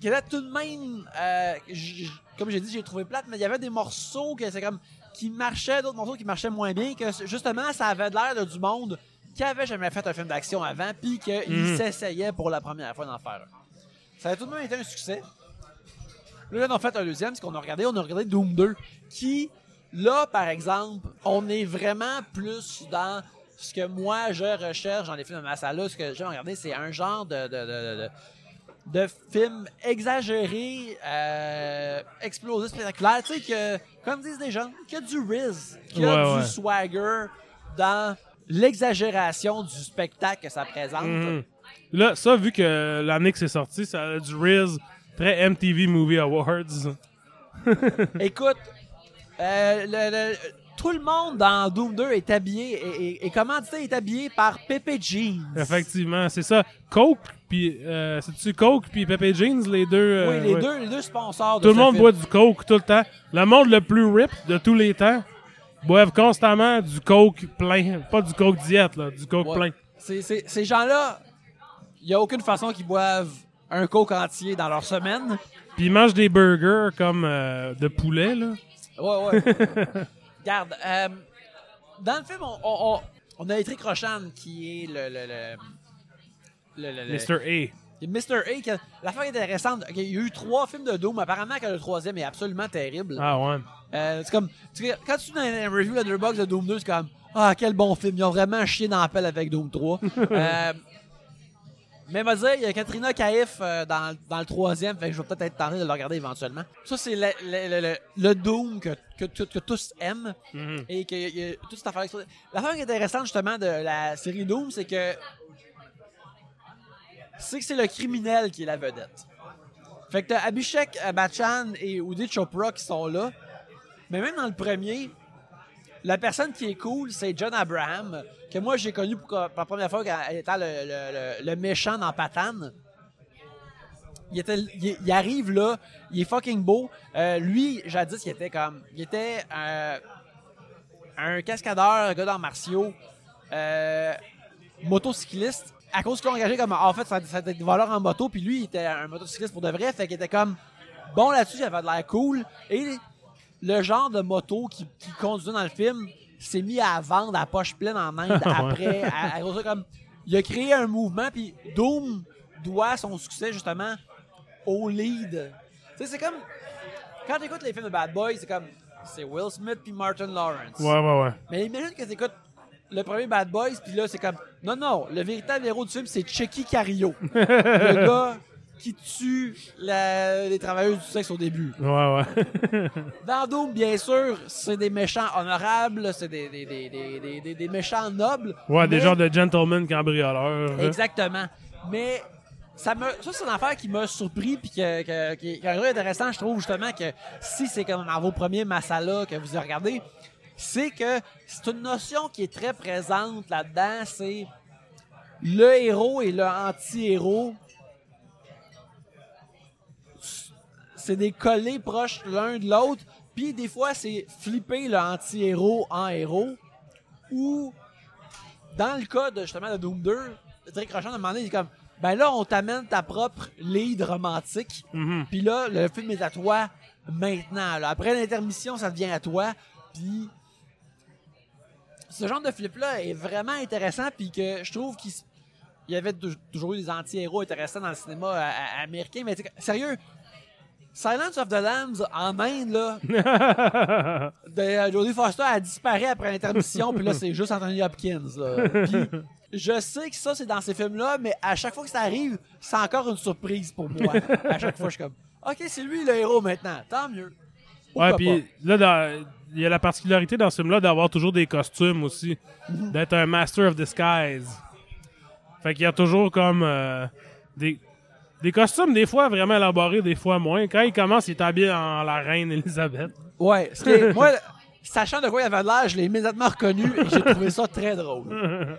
il y avait tout de même, euh, j- j- comme j'ai dit, j'ai trouvé plate, mais il y avait des morceaux que c'est comme qui marchaient, d'autres morceaux qui marchaient moins bien, que justement ça avait l'air de du monde qui avait jamais fait un film d'action avant, puis qu'il Mhm. s'essayait pour la première fois d'en faire un. Ça a tout de même été un succès. Là, on a fait un deuxième, c'est qu'on a regardé, on a regardé Doom 2, qui, là, par exemple, on est vraiment plus dans ce que moi, je recherche dans les films de Masala. Ce que j'aime regarder, c'est un genre de, de, de, de, de film exagéré, euh, explosif, spectaculaire. Tu sais, que, comme disent des gens, qu'il y a du Riz, qu'il y a Ouais, du ouais. swagger dans l'exagération du spectacle que ça présente. Mhm. Là, ça, vu que l'année que c'est sorti, ça a du Riz, très MTV Movie Awards. *laughs* Écoute, euh, le- le- tout le monde dans Doom 2 est habillé et, et, et comment tu est habillé par Pepe Jeans? Effectivement, c'est ça. Coke, puis euh, c'est-tu Coke puis Pepe Jeans, les deux? Oui, euh, les ouais. deux, les deux sponsors de Tout le monde film. boit du Coke tout le temps. Le monde le plus rip de tous les temps boivent constamment du Coke plein. Pas du Coke diète, là, du Coke Ouais. plein. C'est- c'est- ces gens-là, il n'y a aucune façon qu'ils boivent un coke entier dans leur semaine. Puis ils mangent des burgers comme euh, de poulet, là. Ouais, ouais. *laughs* Regarde, euh, dans le film, on, on, on- on a Eric Rochan qui est le. le, le le- Mr. A. Mr. A, que- l'affaire intéressante, il y a eu trois films de Doom. Apparemment que le troisième est absolument terrible. Ah ouais. Euh, c'est comme, tu quand tu fais une review de de Doom 2, c'est comme, ah, quel bon film. Ils ont vraiment chié dans la pelle avec Doom 3. *laughs* euh, mais va dire, il y a Katrina Kaif euh, dans, dans le troisième, fait que je vais peut-être être tenté de le regarder éventuellement. Ça, c'est le, le, le- le- le Doom que, que, que- que tous aiment Mhm. et que y a toute cette affaire. L'affaire qui est intéressante justement de la série Doom, c'est que c'est que c'est le criminel qui est la vedette. Fait que t'as Abhishek Bachchan et Udit Chopra qui sont là. Mais même dans le premier, la personne qui est cool, c'est John Abraham, que moi j'ai connu pour, la première fois quand étant le, méchant dans Patane. Il, était, arrive là, il est fucking beau. Euh, lui, jadis, il était comme. Il était euh, un cascadeur, un gars d'arts martiaux, euh, motocycliste. À cause qu'ils l'ont engagé comme. En fait, ça, ça était voleurs en moto, puis lui, il était un motocycliste pour de vrai, fait qu'il était comme. Bon là-dessus, il avait de l'air cool. Et le genre de moto qui, qui conduisait dans le film s'est mis à vendre à poche pleine en Inde *laughs* après. à, comme, il a créé un mouvement, puis Doom doit son succès justement au lead. Tu sais, c'est comme. Quand tu écoutes les films de Bad Boys, c'est comme. C'est Will Smith puis Martin Lawrence. Ouais, ouais, ouais. Mais imagine que tu écoutes le premier Bad Boys, puis là, c'est comme. Non, non, le véritable héros du film, c'est Chucky Cario. *laughs* le gars qui tue la- les travailleuses du sexe au début. Ouais, ouais. *laughs* Dans Doom, bien sûr, c'est des méchants honorables, c'est des, des, des, des, méchants nobles. ouais, des genres de gentlemen cambrioleurs. hein. Exactement. Mais ça, me, ça c'est une affaire qui m'a surpris puis que, que- qui, est intéressant, je trouve justement que si c'est comme dans vos premiers Masala que vous regardez, c'est que c'est une notion qui est très présente là-dedans, c'est le héros et le anti-héros. C'est des collés proches l'un de l'autre, puis des fois c'est flipper le anti-héros en héros ou dans le cas de justement de Doom 2, Drake Rochon a demandé, il est comme ben là, on t'amène ta propre lead romantique. Mhm. Puis là, le film est à toi maintenant. là. Après l'intermission, ça devient à toi. Puis ce genre de flip-là est vraiment intéressant. Puis que je trouve qu'il y avait tou- toujours eu des anti-héros intéressants dans le cinéma euh, américain. Mais sérieux, Silence of the Lambs en Inde, là, *laughs* de euh, Jodie Foster, elle disparaît après l'intermission, puis là, c'est juste Anthony Hopkins. Là. Puis, je sais que ça, c'est dans ces films-là, mais à chaque fois que ça arrive, c'est encore une surprise pour moi. À chaque fois, je suis comme, OK, c'est lui le héros maintenant, tant mieux. Pourquoi Ouais, puis là, dans- il y a la particularité dans ce film-là d'avoir toujours des costumes aussi. D'être un master of disguise. Fait qu'il y a toujours comme euh, des, des costumes, des fois vraiment élaborés, des fois moins. Quand il commence, il est habillé en la reine Elisabeth. Ouais, ce qui est- moi, sachant de quoi il avait l'air, je l'ai immédiatement reconnu et j'ai trouvé ça très drôle.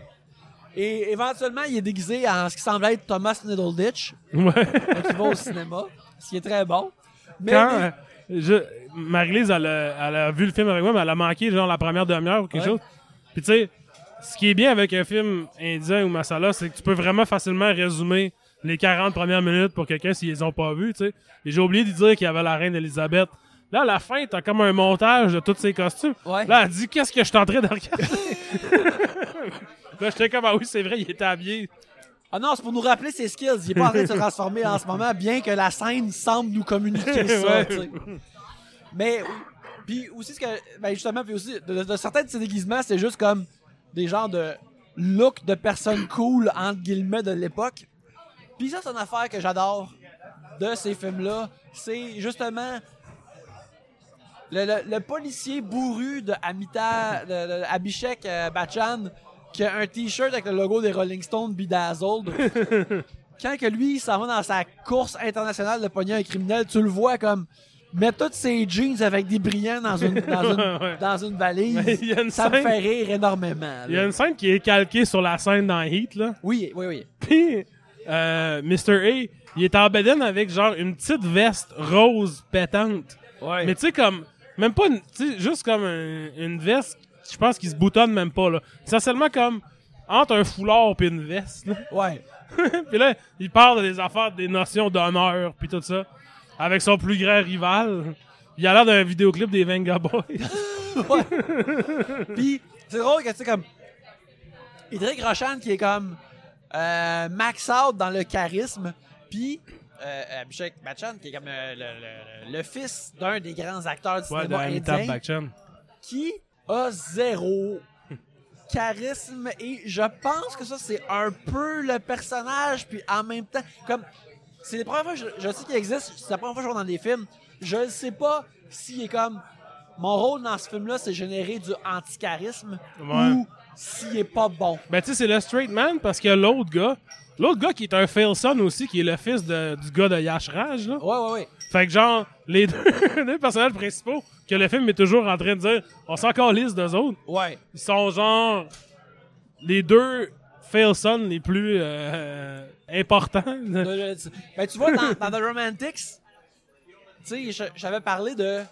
Et éventuellement, il est déguisé en ce qui semble être Thomas Needleditch, Ouais. quand il va au cinéma, ce qui est très bon. Mais, Quand euh, je, Marie-Lise, elle, a- elle a vu le film avec moi, mais elle a manqué genre la première demi-heure ou quelque Ouais. chose. Puis tu sais, ce qui est bien avec un film indien ou masala, c'est que tu peux vraiment facilement résumer les 40 premières minutes pour quelqu'un s'ils les ont pas vus, tu sais. Et j'ai oublié de dire qu'il y avait la reine Elisabeth. Là, à la fin, t'as comme un montage de tous ces costumes. Ouais. Là, elle dit qu'est-ce que je train de regarder? *laughs* là, j'étais comme ah oui, c'est vrai, il était habillé. Ah non, c'est pour nous rappeler ses skills. Il est pas en train de se transformer en ce moment, bien que la scène semble nous communiquer *laughs* ça. Ouais. tu sais. Mais puis aussi ce que ben justement puis aussi de, de certains de ces déguisements, c'est juste comme des genres de look de personnes cool entre guillemets de l'époque. Puis ça c'est une affaire que j'adore de ces films-là, c'est justement le, le- le policier bourru de Amita, de, de Abhishek euh, Bachchan, qui a un t-shirt avec le logo des Rolling Stones Bedazzled. *laughs* Quand que lui, il s'en va dans sa course internationale de pogner un criminel, tu le vois comme mettre tous ses jeans avec des brillants dans une, dans une, *laughs* Ouais. dans une valise. Une ça me fait rire énormément. Il y a une scène qui est calquée sur la scène dans Heat, là. Oui, oui, oui. Puis, euh, Mr. A, il est en bedaine avec genre une petite veste rose pétante. Ouais. Mais tu sais, comme, même pas, une- tu sais, juste comme un- une veste, je pense qu'il se boutonne même pas, là. C'est seulement comme entre un foulard puis une veste, là. *laughs* ouais. *laughs* puis là, il parle des affaires, des notions d'honneur, puis tout ça. Avec son plus grand rival. Il a l'air d'un vidéoclip des Venga Boys. *laughs* Ouais. Puis, c'est drôle que, tu sais, comme. Idric Roshan qui est comme. Euh, max out dans le charisme. Puis, euh, Abhishek Bachchan qui est comme le, le- le fils d'un des grands acteurs du ouais, cinéma indien. Qui a zéro charisme et je pense que ça c'est un peu le personnage puis en même temps comme c'est les premières fois que je, je sais qu'il existe c'est la première fois que je vois dans des films je ne sais pas s'il est comme mon rôle dans ce film là c'est générer du anti-charisme Ouais. ou s'il est pas bon Ben, tu sais, c'est le straight man parce a l'autre gars. L'autre gars qui est un fail son aussi, qui est le fils de- du gars de Yash Raj, là. ouais ouais ouais Fait que genre, *laughs* les deux, personnages principaux que le film est toujours en train de dire, on s'en calisse d'eux autres. ouais Ils sont genre les deux fail sons les plus euh, importants. Le- ben, tu vois, dans, dans The Romantics, tu sais, j'avais parlé de euh,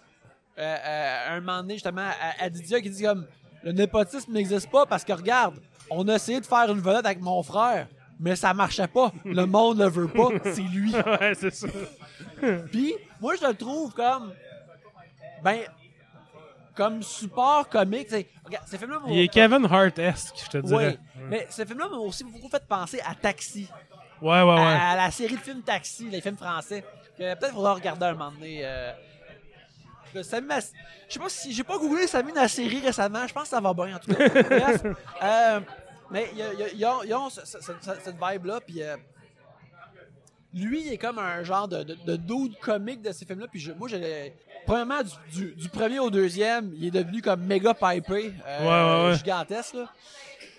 euh, un moment donné, justement, à, à Didier qui dit comme le népotisme n'existe pas parce que regarde, on a essayé de faire une vedette avec mon frère, mais ça marchait pas. Le *laughs* monde le veut pas, c'est lui. *laughs* ouais, c'est ça. Puis, moi, je le trouve comme. Ben. Comme support comique. Regarde, ces films-là Il est Kevin Hart-esque, je te dirais. Oui, mais ces films-là m'ont aussi beaucoup fait penser à Taxi. Ouais, ouais, ouais. à, à la série de films Taxi, les films français. Peut-être qu'il faudra regarder un moment donné. euh, Samy Je sais pas si. J'ai pas googlé Samy la série récemment. Je pense que ça va bien en tout cas. Bref. *laughs* euh, mais ils ont, cette vibe-là. Puis. euh, lui, il est comme un genre de, de, de dude comique de ces films-là. Puis je- moi, j'ai. Premièrement, du, du- du premier au deuxième, il est devenu comme méga pipé. euh, Ouais, ouais, ouais. Gigantesque, là.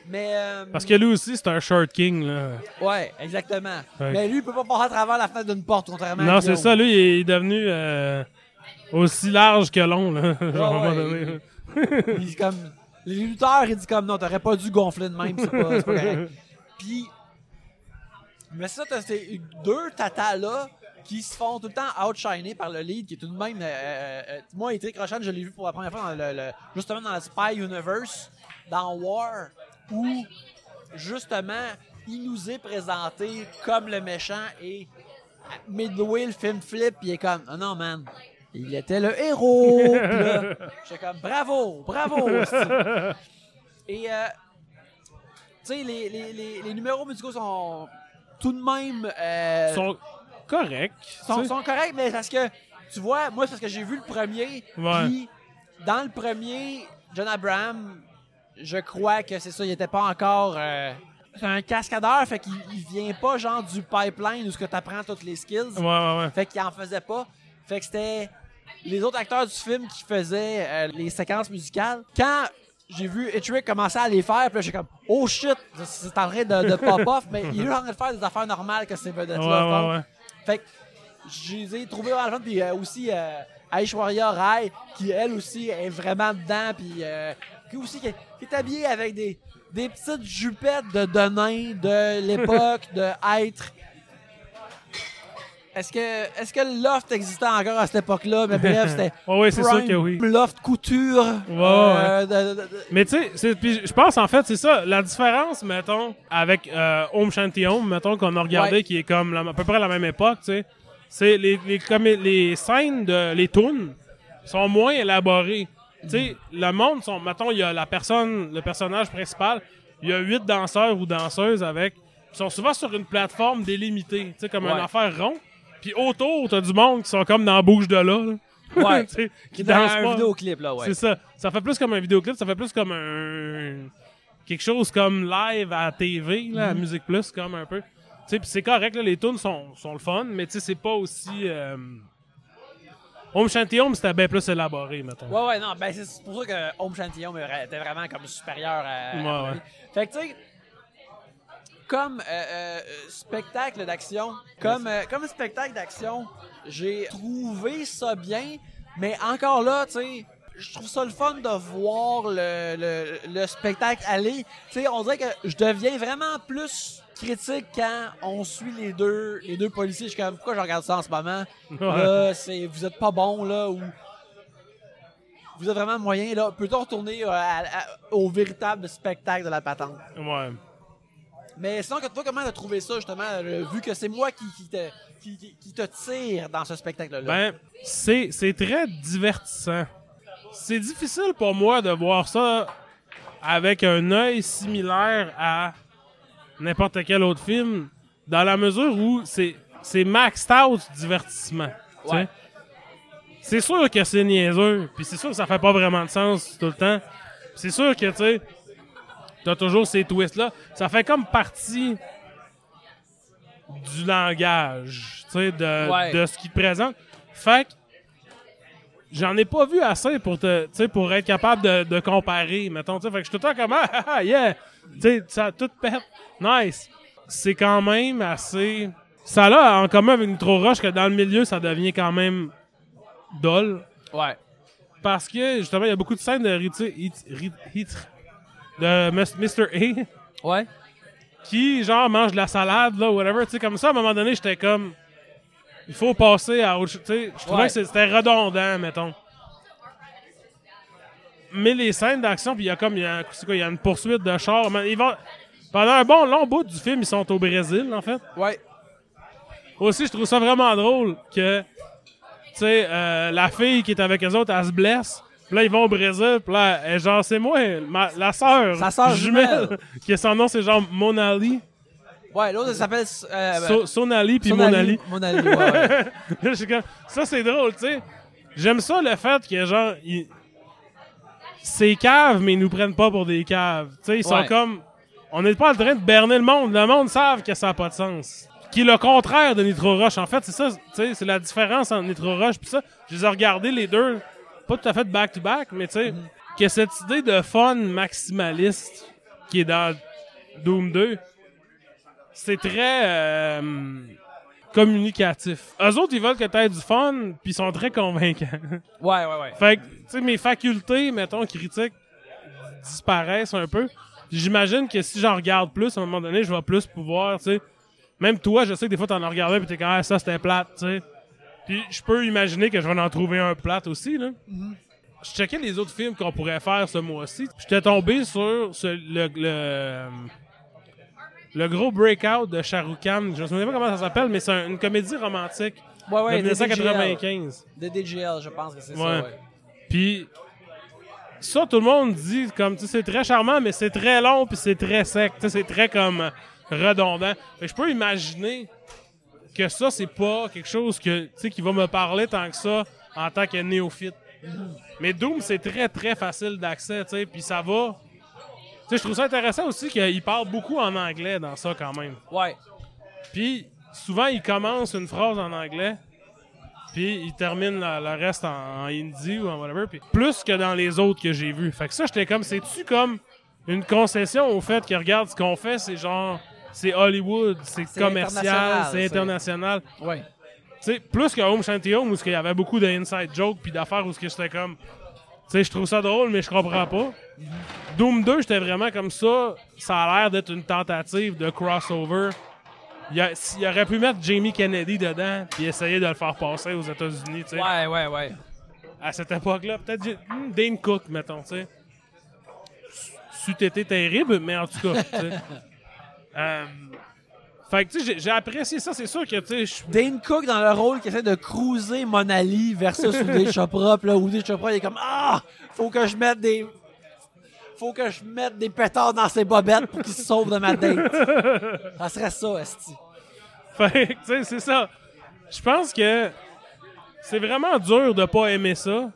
Mais. euh, Parce que lui aussi, c'est un short king, là. Ouais, exactement. Ouais. Mais lui, il peut pas passer à travers la fenêtre d'une porte, contrairement à Non, c'est ça, lui, il est devenu euh, aussi large que long, là. Genre, *laughs* à un moment ouais, donné, il- là. Il dit comme. Les lutteurs, il dit comme non, t'aurais pas dû gonfler de même, c'est pas, c'est pas correct. *laughs* Puis. Mais c'est ça, t'as ces deux tatas-là qui se font tout le temps outshiner par le lead, qui est tout de même. euh, euh, euh, moi, Etric Roshan, je l'ai vu pour la première fois dans le, le- justement dans le Spy Universe, dans War, où justement, il nous est présenté comme le méchant et midway, le film flip, il est comme, oh non, man, il était le héros. *laughs* J'étais comme, bravo, bravo. Et, euh, tu sais, les, les, les, les numéros musicaux sont tout de même. euh, Ils sont corrects. sont, sont corrects, mais parce que, tu vois, moi, c'est parce que j'ai vu le premier. Puis, dans le premier, John Abraham, je crois que c'est ça, il était pas encore. euh, c'est un cascadeur, fait qu'il il vient pas genre du pipeline où ce que t'apprends toutes les skills. Ouais, ouais, ouais. Fait qu'il en faisait pas. Fait que c'était les autres acteurs du film qui faisaient euh, les séquences musicales. Quand j'ai vu Hitchrick commencer à les faire, puis là, j'ai comme oh shit, c'est en train de, de pop off, mais il est en train de faire des affaires normales que ces vedettes Ouais, ouais, ouais. Fait que je les ai trouvés vraiment le puis euh, aussi euh, Aishwarya Rai qui elle aussi est vraiment dedans, puis euh, qui aussi qui est, qui est habillée avec des des petites jupettes de, de nains de l'époque de *laughs* être est-ce que, est-ce que le loft existait encore à cette époque-là? Mais bref, *laughs* c'était. Ouais, ouais, c'est sûr que oui. Loft couture. euh, de- de- de- Mais tu sais, je pense en fait, c'est ça, la différence, mettons, avec euh, Home Shanty Home, mettons, qu'on a regardé, Ouais. qui est comme la- à peu près la même époque, tu sais, c'est les, les, comme les scènes, de, les tunes sont moins élaborées. Tu sais, le monde, sont, mettons, il y a la personne, le personnage principal, il y a huit danseurs ou danseuses avec, qui sont souvent sur une plateforme délimitée, tu sais, comme Ouais. une affaire rond. Puis autour, t'as du monde qui sont comme dans la bouche de là, là. Ouais. *laughs* Qui dans dansent un pas. vidéoclip, là, ouais. C'est ça. Ça fait plus comme un vidéoclip, ça fait plus comme un. quelque chose comme live à TV, là, à Mhm. Musique Plus, comme un peu. Tu sais, pis c'est correct, là, les tunes sont, sont le fun, mais tu sais, c'est pas aussi. Euh... Home Shanty Home, c'était bien plus élaboré, mettons. Ouais, ouais, non, ben c'est pour ça que Home Shanty Home était vraiment comme supérieur à. Ouais, à- ouais. Fait que, tu sais, comme euh, euh, spectacle d'action, comme, euh, comme spectacle d'action, j'ai trouvé ça bien, mais encore là, tu sais, je trouve ça le fun de voir le, le, le spectacle aller. Tu sais, on dirait que je deviens vraiment plus critique quand on suit les deux les deux policiers. Je suis comme, pourquoi je regarde ça en ce moment? Là, c'est, vous êtes pas bon, là, ou vous êtes vraiment moyen, là. Peut-on retourner euh, à- à- au véritable spectacle de la patente? Ouais. Mais sinon, toi, comment t'as trouvé ça, justement, euh, vu que c'est moi qui, qui, te, qui, te tire dans ce spectacle-là? Ben, c'est, c'est très divertissant. C'est difficile pour moi de voir ça avec un œil similaire à n'importe quel autre film, dans la mesure où c'est, c'est maxed out divertissement. Ouais. C'est sûr que c'est niaiseux, puis c'est sûr que ça fait pas vraiment de sens tout le temps. C'est sûr que, tu sais, t'as toujours ces twists-là. Ça fait comme partie du langage, tu sais, de, Ouais. de ce qui te présente. Fait que j'en ai pas vu assez pour te, tu sais, pour être capable de, de comparer, mettons, tu sais. Fait que je suis tout le temps comme, ah, ah, ah, yeah, tu sais, ça tout pète. Nice. C'est quand même assez... Ça a en commun avec Nitro Rush que dans le milieu, ça devient quand même dol. Ouais. Parce que, justement, il y a beaucoup de scènes de Rit- de Mr. A Ouais. qui, genre, mange de la salade, là, whatever. Tu sais, comme ça, à un moment donné, j'étais comme... Il faut passer à autre chose. Tu sais, je trouvais Ouais. que c'était redondant, mettons. Mais les scènes d'action, puis il y a comme... Il y a, c'est quoi, il y a une poursuite de char. man, Ils vont... Pendant un bon long bout du film, ils sont au Brésil, en fait. Ouais. Aussi, je trouve ça vraiment drôle que, tu sais, euh, la fille qui est avec eux autres, elle se blesse. Puis là, ils vont au Brésil. Puis là, elle est genre, c'est moi, ma- la sœur. Sa sœur jumelle. qui son nom, c'est genre Monali. Ouais, l'autre, elle s'appelle. Euh, So- Sonali puis. Monali. Monali, ouais, ouais. *laughs* Là, je suis comme, ça, c'est drôle, tu sais. J'aime ça, le fait que, genre, ils... c'est cave, mais ils nous prennent pas pour des caves. Tu sais, ils sont Ouais. comme. On n'est pas en train de berner le monde. Le monde savent que ça n'a pas de sens. Qui est le contraire de Nitro Rush. En fait, c'est ça, tu sais, c'est la différence entre Nitro Rush puis ça. Je les ai regardés les deux, pas tout à fait back-to-back, mais tu sais, que cette idée de fun maximaliste qui est dans Doom 2, c'est très euh, communicatif. Eux autres, ils veulent que t'aies du fun, puis ils sont très convaincants. *laughs* Ouais, ouais, ouais. Fait que, tu sais, mes facultés, mettons, critiques, disparaissent un peu. J'imagine que si j'en regarde plus, à un moment donné, je vais plus pouvoir, tu sais. Même toi, je sais que des fois, t'en as regardé, puis t'es quand même, ça, c'était plate, tu sais. Puis je peux imaginer que je vais en trouver un plate aussi, là. Je checkais les autres films qu'on pourrait faire ce mois-ci. J'étais tombé sur ce- le, le, le gros breakout de Shah Rukh Khan. Je me souviens pas comment ça s'appelle, mais c'est un- une comédie romantique Ouais, ouais, de de DGL. 1995. De DGL, je pense que c'est ça, Ouais. Puis ça, tout le monde dit comme tu sais, c'est très charmant, mais c'est très long puis c'est très sec. Tu sais, c'est très comme redondant. Fait que je peux imaginer que ça, c'est pas quelque chose que tu sais qui va me parler tant que ça en tant que néophyte. Mais Doom, c'est très très facile d'accès, tu sais, puis ça va. Tu sais, je trouve ça intéressant aussi qu'il parle beaucoup en anglais dans ça quand même. Ouais. Puis souvent, il commence une phrase en anglais, puis il termine le reste en, en hindi ou en whatever. Puis plus que dans les autres que j'ai vus. Fait que ça, j'étais comme, c'est-tu comme une concession au fait que regarde ce qu'on fait, c'est genre, c'est Hollywood, c'est C'est commercial, c'est international. Ouais. Tu sais, plus que Home Shanty Home où il y avait beaucoup d'inside jokes puis d'affaires où ce que j'étais comme, tu sais, je trouve ça drôle mais je comprends pas. Doom 2, j'étais vraiment comme ça. Ça a l'air d'être une tentative de crossover. Il, a- il aurait pu mettre Jamie Kennedy dedans puis essayer de le faire passer aux États-Unis, tu sais. Ouais, ouais, ouais. À cette époque-là, peut-être hmm, Dane Cook, mettons, tu sais. C'eût été terrible, mais en tout cas, tu sais. *laughs* Euh, fait que, tu sais, j'ai- apprécié ça. C'est sûr que, tu sais, Dane Cook dans le rôle qui essaie de cruiser Monali versus *laughs* Uday Chopra. Puis là, Chopra, il est comme Ah! Faut que je mette des. Faut que je mette des pétards dans ses bobettes pour qu'il se sauve de ma date. Ça serait ça, Esti. Fait que, tu sais, c'est ça. Je pense que c'est vraiment dur de pas aimer ça.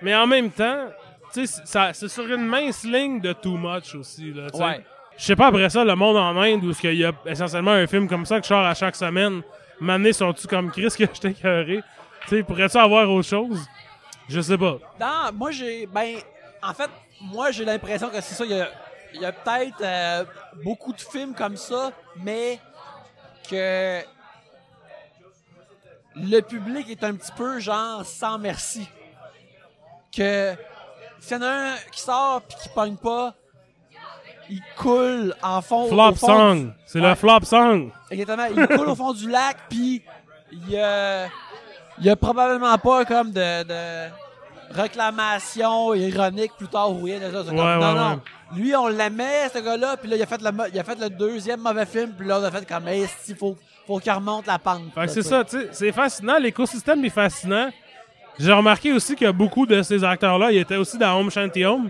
Mais en même temps, tu sais, c'est sur une mince ligne de too much aussi, là. Ouais. Je sais pas après ça, le monde en Inde, où il y a essentiellement un film comme ça que je sors à chaque semaine, m'amener sont-tu comme Chris que j'étais écœuré? Tu sais, pourrais-tu avoir autre chose? Je sais pas. Non, moi j'ai. Ben, en fait, moi j'ai l'impression que c'est ça. Il y a, y a peut-être euh, beaucoup de films comme ça, mais que le public est un petit peu genre sans merci. Que s'il y en a un qui sort puis qui pogne pas, il coule en fond. Flop fond song. du- C'est Ouais. le flop song. Exactement. Il coule au fond du lac, puis il y a, il y a probablement pas comme de, de réclamation ironique plus tard ou rien de ça. Ouais, non, ouais, non. ouais. Lui, on l'aimait, ce gars-là, puis là, il a, fait le, mo- il a fait le deuxième mauvais film, puis là, on a fait comme, hey, il faut, faut qu'il remonte la pente. Fait là, que c'est ça, tu sais, c'est fascinant. L'écosystème est fascinant. J'ai remarqué aussi que beaucoup de ces acteurs-là, ils étaient aussi dans Home Shanty Home.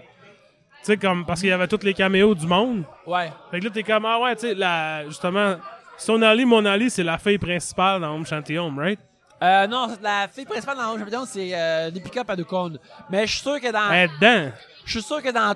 Tu sais, comme, parce qu'il y avait tous les caméos du monde. Ouais. Fait que là, t'es comme, ah ouais, tu sais, la- justement, Sonali, Monali, c'est la fille principale dans Home Shanty Home, right? Euh, non, la fille principale dans le champion, c'est euh, Deepika Padukone. Mais je suis sûr que dans, Elle est dedans. je suis sûr que dans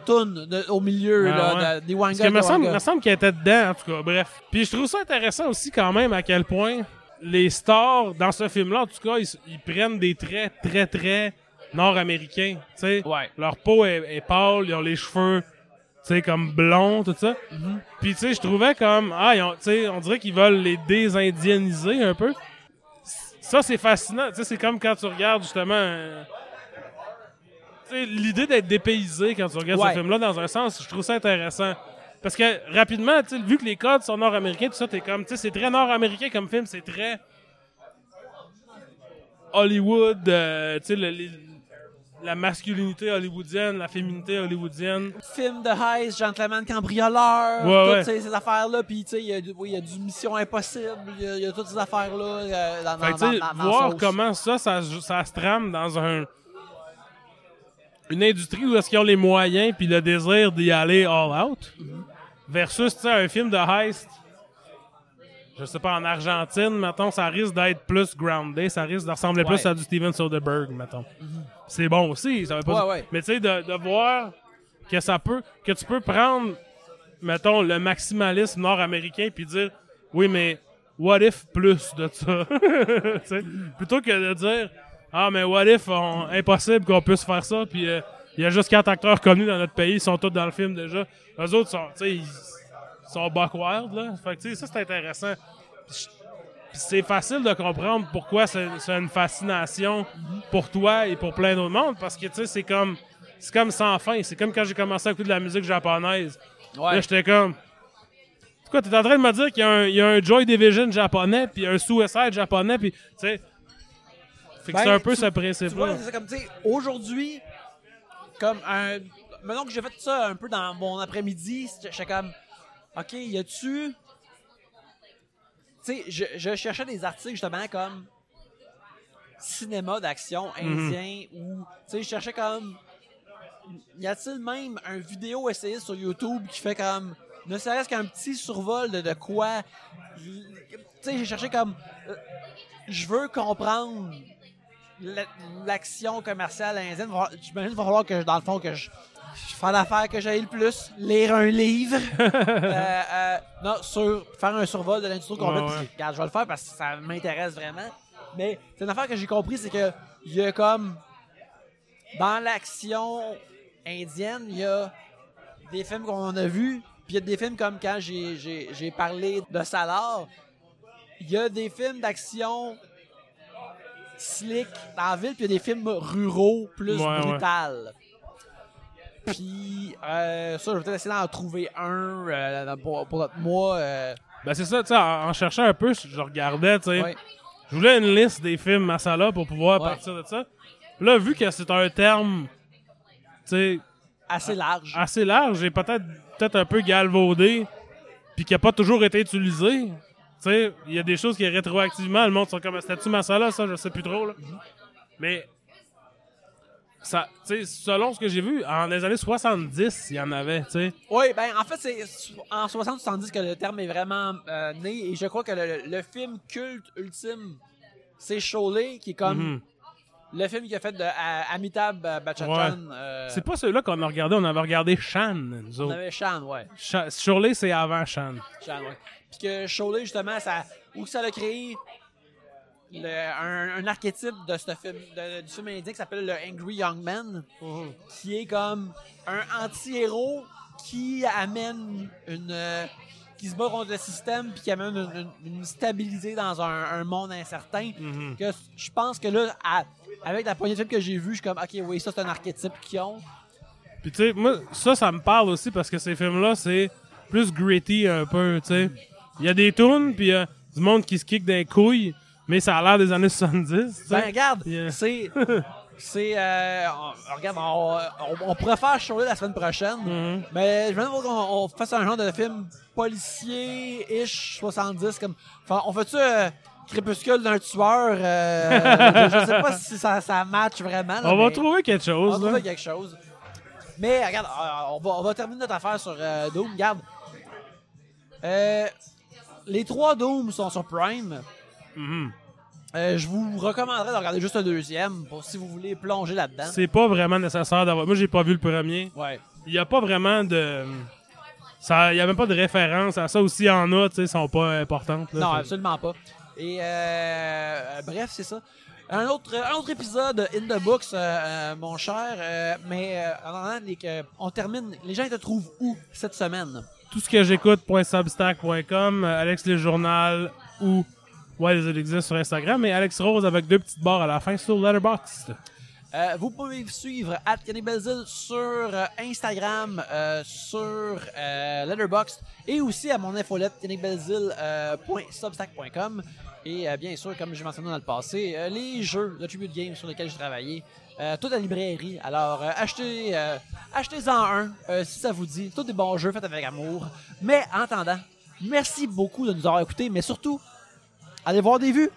de- au milieu, Ah là, ouais. de- des Parce Wanga. que me semble, me semble qu'elle était dedans, en tout cas, bref. Puis je trouve ça intéressant aussi quand même à quel point les stars dans ce film-là, en tout cas, ils, ils prennent des traits très, très nord-américains. Tu sais, Ouais. leur peau est, est pâle, ils ont les cheveux, tu sais, comme blonds, tout ça. Mm-hmm. Puis tu sais, je trouvais comme, ah, tu sais, on dirait qu'ils veulent les désindianiser un peu. Ça, c'est fascinant. Tu sais, c'est comme quand tu regardes justement. euh, l'idée d'être dépaysé quand tu regardes Ouais. ce film-là, dans un sens, je trouve ça intéressant. Parce que rapidement, vu que les codes sont nord-américains, tout ça, t'es comme, tu sais, c'est très nord-américain comme film, c'est très Hollywood, euh, tu sais, le- la masculinité hollywoodienne, la féminité hollywoodienne. film de heist, gentleman cambrioleur, Ouais, toutes ouais. Ces, affaires-là. Puis, tu sais, il y, a du- oui, il y a du Mission Impossible, il y, a- il y a toutes ces affaires-là euh, dans, Fait dans, dans- dans- voir Sauce. comment ça, ça, se- ça se trame dans un une industrie où est-ce qu'ils ont les moyens puis le désir d'y aller all out versus tu sais, un film de heist je sais pas en Argentine mettons ça risque d'être plus grounded ça risque de ressembler Ouais. plus à du Steven Soderbergh mettons c'est bon aussi ça veut pas Ouais, ouais. mais tu sais de, de voir que ça peut que tu peux prendre mettons le maximalisme nord-américain puis dire oui mais what if plus de ça? *laughs* Tu sais, plutôt que de dire ah mais what if on- impossible qu'on puisse faire ça puis euh, il y a juste quatre acteurs connus dans notre pays ils sont tous dans le film déjà les autres sont tu sais sont backward là fait que tu sais ça c'est intéressant Puis c'est facile de comprendre pourquoi c'est c'est une fascination pour toi et pour plein d'autres mondes parce que tu sais c'est comme c'est comme sans fin c'est comme quand j'ai commencé à écouter de la musique japonaise Ouais. Là, j'étais comme. C'est quoi, t'es en train de me dire qu'il y, a un- il y a un Joy Division japonais, puis un Suicide japonais, puis, tu sais. Fait que Ben, c'est un peu tu- ce Tu vois, principe-là. c'est ça comme, tu sais, aujourd'hui, comme un. Maintenant que j'ai fait ça un peu dans mon après-midi, j'étais comme. OK, y a-tu. Tu sais, je, je cherchais des articles justement comme cinéma d'action indien ou. Tu sais, je cherchais comme. Y a-t-il même un vidéo essayé sur YouTube qui fait comme. Ne serait-ce qu'un petit survol de, de quoi. Tu sais, j'ai cherché comme. euh, Je veux comprendre la- l'action commerciale indienne. J'imagine qu'il va falloir que, dans le fond, que je, je fasse l'affaire que j'aille le plus, lire un livre. *laughs* Euh, euh, non, sur faire un survol de l'industrie complète. Ouais, ouais. Regarde, je vais le faire parce que ça m'intéresse vraiment. Mais c'est une affaire que j'ai compris, c'est que il y a comme dans l'action indienne, il y a des films qu'on a vus, puis il y a des films comme quand j'ai- j'ai j'ai parlé de Salar, il y a des films d'action slick dans la ville, puis il y a des films ruraux plus Ouais, ouais. Puis euh, ça, je vais peut-être essayer d'en trouver un euh, pour, pour notre mois. euh, Ben c'est ça, tu sais, en, en cherchant un peu, je regardais, tu sais. ouais. Je voulais une liste des films Masala pour pouvoir Ouais. partir de ça. Là, vu que c'est un terme, tu sais, assez large. assez large et peut-être peut-être un peu galvaudé, puis qui a pas toujours été utilisé. Tu sais, il y a des choses qui rétroactivement, le monde sont comme statut Masala, ça, je sais plus trop là. Mais ça, selon ce que j'ai vu, en les années 70, il y en avait, tu sais. Oui, ben en fait, c'est en 60-70 que le terme est vraiment euh, né et je crois que le, le film culte ultime, c'est Sholay, qui est comme Mhm. le film qui a fait de à- Amitabh Bachchan. euh, C'est pas celui-là qu'on a regardé, on avait regardé Shan, nous on autres. avait Shan, ouais. Shirley, c'est avant Shan. Shan, ouais. Puis que Sholay, justement, ça, où ça a créé le- un, un archétype de ce film, de- du film indien qui s'appelle le Angry Young Man. qui est comme un anti-héros qui amène une. euh, qui se bat contre le système puis qui amène une, une- une stabilité dans un, un monde incertain. Mhm. Que je pense que là, à- avec la poignée de films que j'ai vu, je suis comme, ok, oui, ça c'est un archétype qu'ils ont. Puis tu sais, moi, ça, ça me parle aussi parce que ces films-là, c'est plus gritty un peu, tu sais. Il y a des tunes, puis il y a du monde qui se kick des couilles, mais ça a l'air des années 70, tu sais. Ben, regarde, Yeah. *laughs* c'est. C'est. euh, on- regarde, on, on- on pourrait faire la semaine prochaine. Mhm. Mais je me demande qu'on on fasse un genre de film policier-ish 70. Comme, Enfin, on fait-tu euh, Crépuscule d'un tueur euh, *laughs* je, sais pas si ça, ça match vraiment. là, On va trouver quelque on va chose, là. trouver quelque chose. Mais regarde, euh, on va, on va terminer notre affaire sur euh, Doom. Regarde. Euh, les trois Dooms sont sur Prime. Mhm. Euh, je vous recommanderais de regarder juste le deuxième pour si vous voulez plonger là-dedans. C'est pas vraiment nécessaire d'avoir. Moi, j'ai pas vu le premier. Ouais. Il y a pas vraiment de. Ça, il y a même pas de référence à ça aussi. En a, tu sais, sont pas importantes. là. Non, Fait- absolument pas. Et euh, euh, bref, c'est ça. Un autre, un autre épisode in the books, euh, mon cher. mais euh, on termine. Les gens te trouvent où cette semaine? tout ce que j'écoute.substack.com, Alex le journal ou ouais, ils existent sur Instagram, et Alex Rose avec deux petites barres à la fin sur Letterboxd. Euh, vous pouvez me suivre at sur euh, Instagram, euh, sur euh, Letterboxd et aussi à mon infolette kennybelzil.substack.com et bien sûr, comme j'ai mentionné dans le passé, les jeux de Tribute Games sur lesquels j'ai travaillé, toute la librairie. Alors, achetez, achetez-en un si ça vous dit. Tous des bons jeux faits avec amour. Mais en attendant, merci beaucoup de nous avoir écoutés, mais surtout, Allez voir des vues.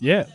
Yeah.